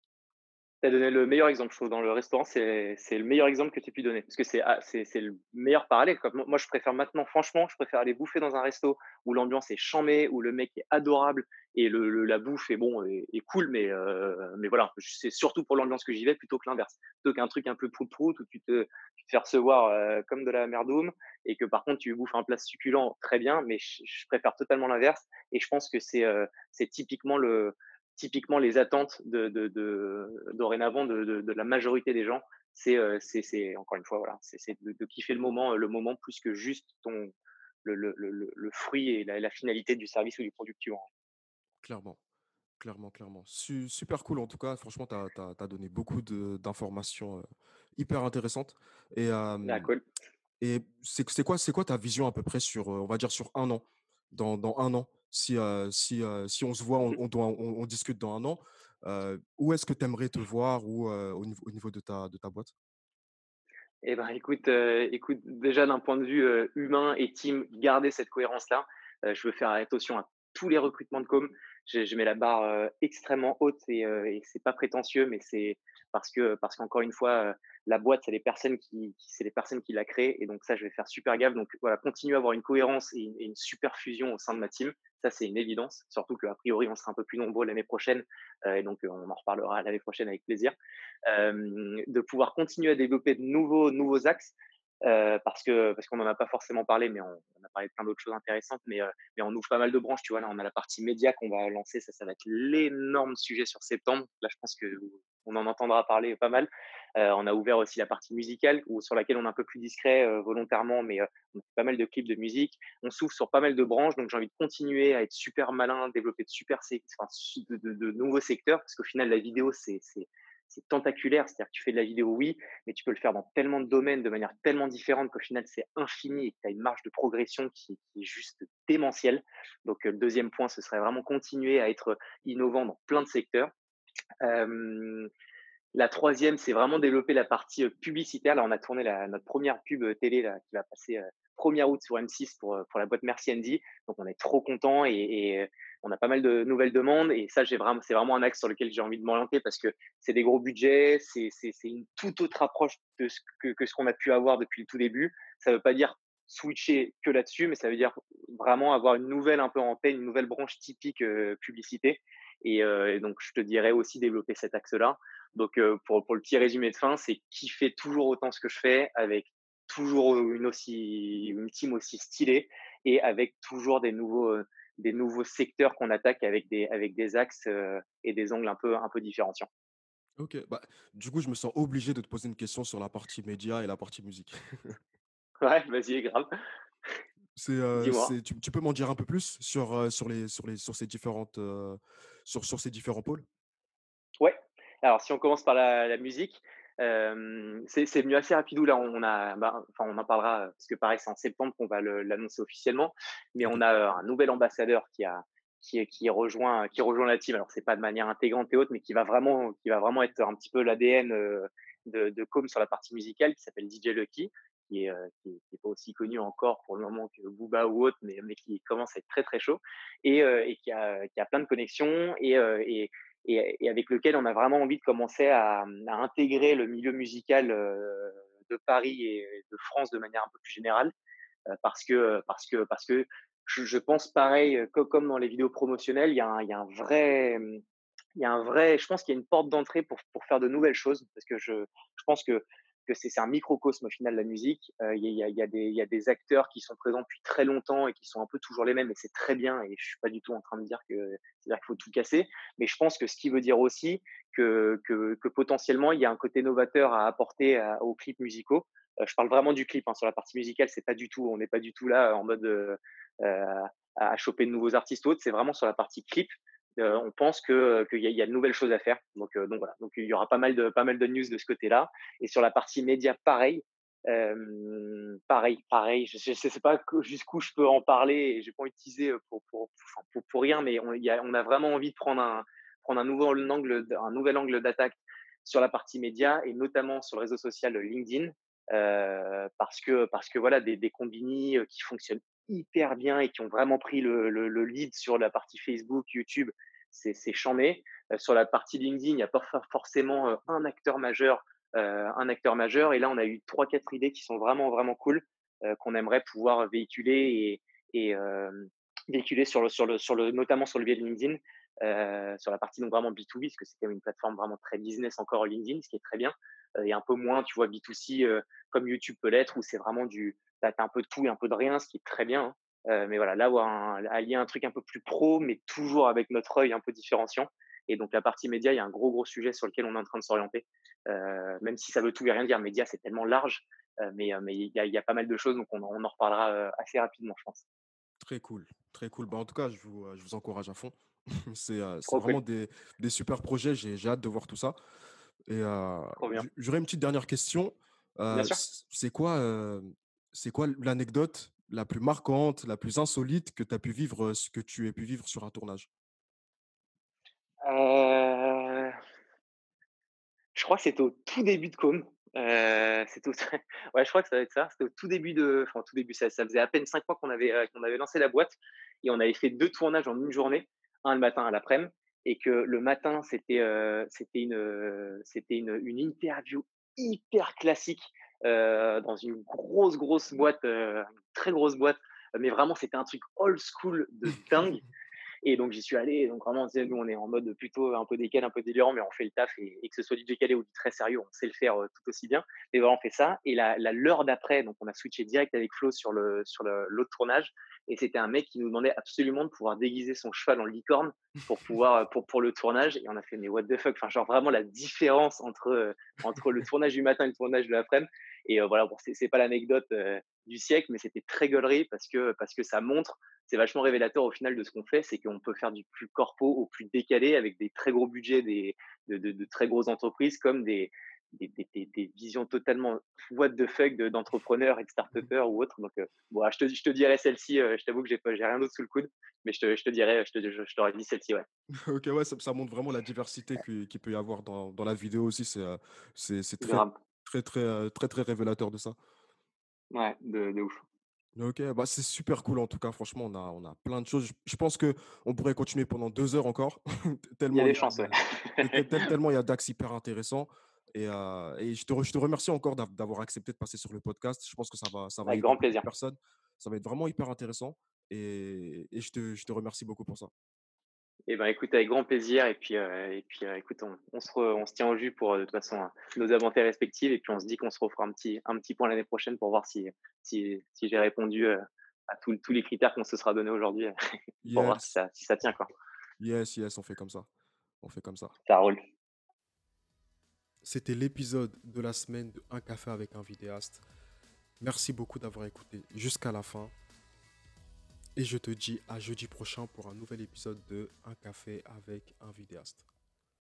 [SPEAKER 2] Tu as donné le meilleur exemple, je trouve, dans le restaurant, c'est le meilleur exemple que tu aies pu donner. Parce que c'est ah, le meilleur parallèle. Moi je préfère maintenant, franchement, je préfère aller bouffer dans un resto où l'ambiance est chambée, où le mec est adorable et le la bouffe est bon est cool, mais heu, mais voilà, c'est surtout pour l'ambiance que j'y vais plutôt que l'inverse. Plutôt qu'un truc un peu prout-prout où tu te fais recevoir, heu, comme de la merdoum et que par contre tu bouffes un plat succulent, très bien, mais je préfère totalement l'inverse et je pense que c'est, c'est typiquement le typiquement les attentes de, de, de dorénavant de, la majorité des gens, c'est euh, c'est encore une fois voilà, c'est de, kiffer le moment, le moment plus que juste ton le, le, le, le fruit et la, la, finalité du service ou du produit que tu vends.
[SPEAKER 1] Clairement. Clairement, clairement. Su super cool en tout cas, franchement, tu as donné beaucoup d'informations, heu, hyper intéressantes et
[SPEAKER 2] Ah, cool.
[SPEAKER 1] et c'est quoi c'est quoi ta vision à peu près sur, heu, on va dire sur un an? Dans dans un an, si, heu, si, heu, si on se voit, on
[SPEAKER 2] Mmh
[SPEAKER 1] on doit on on discute dans un an, heu, où est-ce que tu aimerais te voir ou, au niveau au niveau de ta de ta boîte?
[SPEAKER 2] Eh ben, écoute, écoute, déjà d'un point de vue, humain et team, garder cette cohérence-là. Je veux faire attention à tous les recrutements de com. Je je mets la barre, extrêmement haute et et c'est pas prétentieux, mais c'est parce que parce qu'encore une fois, la boîte, c'est les personnes qui la créent et donc ça, je vais faire super gaffe. Donc voilà, continuer à avoir une cohérence et une super fusion au sein de ma team. Ça, c'est une évidence, surtout qu'a priori, on sera un peu plus nombreux l'année prochaine, et donc, on en reparlera l'année prochaine avec plaisir. De pouvoir continuer à développer de nouveaux, nouveaux axes. Euh, parce que parce qu'on n'en a pas forcément parlé, mais on, on a parlé de plein d'autres choses intéressantes. Mais, euh, mais on ouvre pas mal de branches, tu vois. Là, on a la partie média qu'on va lancer. Ça, ça va être l'énorme sujet sur septembre. Là, je pense que on en entendra parler pas mal. Euh, on a ouvert aussi la partie musicale, où, sur laquelle on est un peu plus discret euh, volontairement, mais euh, on fait pas mal de clips de musique. On s'ouvre sur pas mal de branches, donc j'ai envie de continuer à être super malin, développer de super enfin, de, de, de, nouveaux secteurs, parce qu'au final, la vidéo, c'est c'est tentaculaire, c'est-à-dire que tu fais de la vidéo, oui, mais tu peux le faire dans tellement de domaines, de manière tellement différente qu'au final, c'est infini et que tu as une marge de progression qui, est juste démentielle. Donc, euh, le deuxième point, ce serait vraiment continuer à être innovant dans plein de secteurs. La troisième, c'est vraiment développer la partie publicitaire. Là, on a tourné notre première pub euh, télé qui va passer euh, 1er août sur M6 pour, pour la boîte Merci Andy. Donc, on est trop content et on a pas mal de nouvelles demandes. Et ça, j'ai vraiment, c'est vraiment un axe sur lequel j'ai envie de m'orienter parce que c'est des gros budgets, c'est, c'est, une toute autre approche de ce que, que ce qu'on a pu avoir depuis le tout début. Ça veut pas dire switcher que là-dessus, mais ça veut dire vraiment avoir une nouvelle un peu en tête, une nouvelle branche typique euh, publicité. Et, euh, et, donc, je te dirais aussi développer cet axe-là. Donc, euh, pour, pour, le petit résumé de fin, c'est kiffer toujours autant ce que je fais avec toujours une, aussi, une team aussi stylée et avec toujours des nouveaux, des nouveaux secteurs qu'on attaque avec des, avec des axes euh, et des angles un peu, un peu différenciants.
[SPEAKER 1] Ok, bah, du coup, je me sens obligé de te poser une question sur la partie média et la partie musique.
[SPEAKER 2] Ouais, vas-y, grave.
[SPEAKER 1] C'est, c'est tu tu peux m'en dire un peu plus sur, heu, sur les sur les sur ces différentes, heu, sur sur ces différents pôles?
[SPEAKER 2] Ouais. Alors, si on commence par la, la musique, euh, c'est venu assez rapidou. Là, on a, bah, enfin, on en parlera parce que pareil, c'est en septembre qu'on va l'annoncer officiellement. Mais
[SPEAKER 1] OK.
[SPEAKER 2] on a euh, un nouvel ambassadeur qui a qui, qui rejoint qui rejoint la team. Alors, c'est pas de manière intégrante et autres, mais qui va vraiment qui va vraiment être un petit peu l'ADN euh, de, de Com sur la partie musicale, qui s'appelle DJ Lucky. Qui est, euh, qui, est, qui est, pas aussi connu encore pour le moment que Booba ou autre, mais, mais qui commence à être très très chaud et, euh, et qui, a, qui a plein de connexions et, euh, et, et, avec lequel on a vraiment envie de commencer à, intégrer le milieu musical euh, de Paris et de France de manière un peu plus générale, euh, parce que parce que parce que je, pense pareil que, comme dans les vidéos promotionnelles, il y a un, il y a un vrai il y a un vrai, je pense qu'il y a une porte d'entrée pour, pour faire de nouvelles choses, parce que je, je pense que que c'est un microcosme au final la musique. Euh, il y, a, y, a des, acteurs qui sont présents depuis très longtemps et qui sont un peu toujours les mêmes et c'est très bien. Et je suis pas du tout en train de dire que c'est-à-dire qu'il faut tout casser, mais je pense que ce qui veut dire aussi que, que, que potentiellement il y a un côté novateur à apporter aux clips musicaux. Euh, je parle vraiment du clip hein, sur la partie musicale, c'est pas du tout, on n'est pas du tout là en mode euh, à choper de nouveaux artistes ou autres. C'est vraiment sur la partie clip euh, on pense que qu'il y, a de nouvelles choses à faire. Donc, euh, donc voilà. Donc il y aura pas mal de pas mal de news de ce côté-là. Et sur la partie média, pareil. Euh, pareil, pareil. Je ne sais pas jusqu'où je peux en parler. Et j'ai pas utilisé pour pour, pour, rien, mais on, a, vraiment envie de prendre un prendre un nouvel angle un nouvel angle d'attaque sur la partie média et notamment sur le réseau social LinkedIn euh, parce que parce que voilà des, des combini qui fonctionnent hyper bien et qui ont vraiment pris le, le, lead sur la partie Facebook, YouTube, c'est chambé. sur la partie LinkedIn, il n'y a pas forcément un acteur majeur, un acteur majeur. Et là, on a eu trois, quatre idées qui sont vraiment vraiment cool qu'on aimerait pouvoir véhiculer et, sur le, sur sur le, notamment sur le biais de LinkedIn, euh, sur la partie donc vraiment B2B, parce que c'est quand même une plateforme vraiment très business encore LinkedIn, ce qui est très bien, euh, et un peu moins, tu vois, B2C euh, comme YouTube peut l'être, où c'est vraiment du, t'as un peu de tout et un peu de rien, ce qui est très bien. Hein. Mais voilà, là, avoir un, allier un truc un peu plus pro, mais toujours avec notre œil un peu différenciant. Et donc la partie média, il y a un gros gros sujet sur lequel on est en train de s'orienter. même si ça veut tout et rien dire, média c'est tellement large, mais mais il y a, y a, pas mal de choses, donc on, on en reparlera assez rapidement, je pense.
[SPEAKER 1] Très cool, très cool. Bah, en tout cas, je vous, je vous encourage à fond. c'est vraiment des, des, super projets. J'ai hâte de voir tout ça. Et j'aurais une petite dernière question. c'est quoi, c'est quoi l'anecdote la plus marquante, la plus insolite que tu as pu vivre, ce que tu as pu vivre sur un tournage?
[SPEAKER 2] Je crois que c'était au tout début de Com. Ouais, je crois que ça va être ça. C'était au tout début de, enfin, tout début, ça, faisait à peine cinq mois qu'on avait, avait lancé la boîte et on avait fait deux tournages en une journée, un le matin, un l'après-midi, et que le matin, c'était, une, une, une, interview hyper classique dans une grosse, grosse boîte, une très grosse boîte, mais vraiment, c'était un truc old school de dingue. Et donc, j'y suis allé. Donc, vraiment, nous, on est en mode plutôt un peu décalé, un peu délirant, mais on fait le taf. Et, que ce soit du décalé ou du très sérieux, on sait le faire euh, tout aussi bien. Et voilà, on fait ça. Et la, l'heure d'après, donc, on a switché direct avec Flo sur, le, sur l'autre tournage. Et c'était un mec qui nous demandait absolument de pouvoir déguiser son cheval en licorne pour pouvoir euh, pour, pour le tournage. Et on a fait mais what the fuck? Enfin, genre vraiment la différence entre euh, entre le tournage du matin et le tournage de l'après-midi. Et voilà, bon, c'est, pas l'anecdote du siècle, mais c'était très gaulerie parce que parce que ça montre c'est vachement révélateur au final de ce qu'on fait, c'est qu'on peut faire du plus corpo au plus décalé avec des très gros budgets des, de, très grosses entreprises comme des, des, visions totalement what the fuck d'entrepreneurs et de start ou autres. Donc, euh, bon, je, te, je te dirais celle-ci, euh, je t'avoue que j'ai rien d'autre sous le coude, mais je te, je te dirais, je, te, je, t'aurais dit celle-ci, ouais.
[SPEAKER 1] ok, ouais, ça, montre vraiment la diversité qu'il peut y avoir dans, dans la vidéo aussi. C'est euh, c'est très, très, très, très, très, révélateur de ça.
[SPEAKER 2] Ouais, de, de ouf.
[SPEAKER 1] Ok, bah c'est super cool en tout cas. Franchement, on a, on a plein de choses. Je, pense que on pourrait continuer pendant deux heures encore.
[SPEAKER 2] tellement il y a des chances,
[SPEAKER 1] tellement il y a d'axes hyper intéressants. Et, euh, et je, te je, te remercie encore d'avoir accepté de passer sur le podcast. Je pense que ça va, ça va
[SPEAKER 2] Avec grand plaisir.
[SPEAKER 1] Personne. Ça va être vraiment hyper intéressant. Et, et je, te, je te remercie beaucoup pour ça.
[SPEAKER 2] Eh ben, écoute, avec grand plaisir. Et puis, euh, et puis euh, écoute, on, on, se on, se tient au jus pour, de toute façon, hein, nos aventures respectives. Et puis, on se dit qu'on se refera un petit, un petit point l'année prochaine pour voir si, si, si j'ai répondu euh, à tous les critères qu'on se sera donné aujourd'hui pour voir si ça, si ça tient. Quoi.
[SPEAKER 1] Yes, yes, on fait comme ça. On fait comme ça.
[SPEAKER 2] Ça roule.
[SPEAKER 1] C'était l'épisode de la semaine de Un café avec un vidéaste. Merci beaucoup d'avoir écouté jusqu'à la fin. Et je te dis à jeudi prochain pour un nouvel épisode de Un café avec un vidéaste.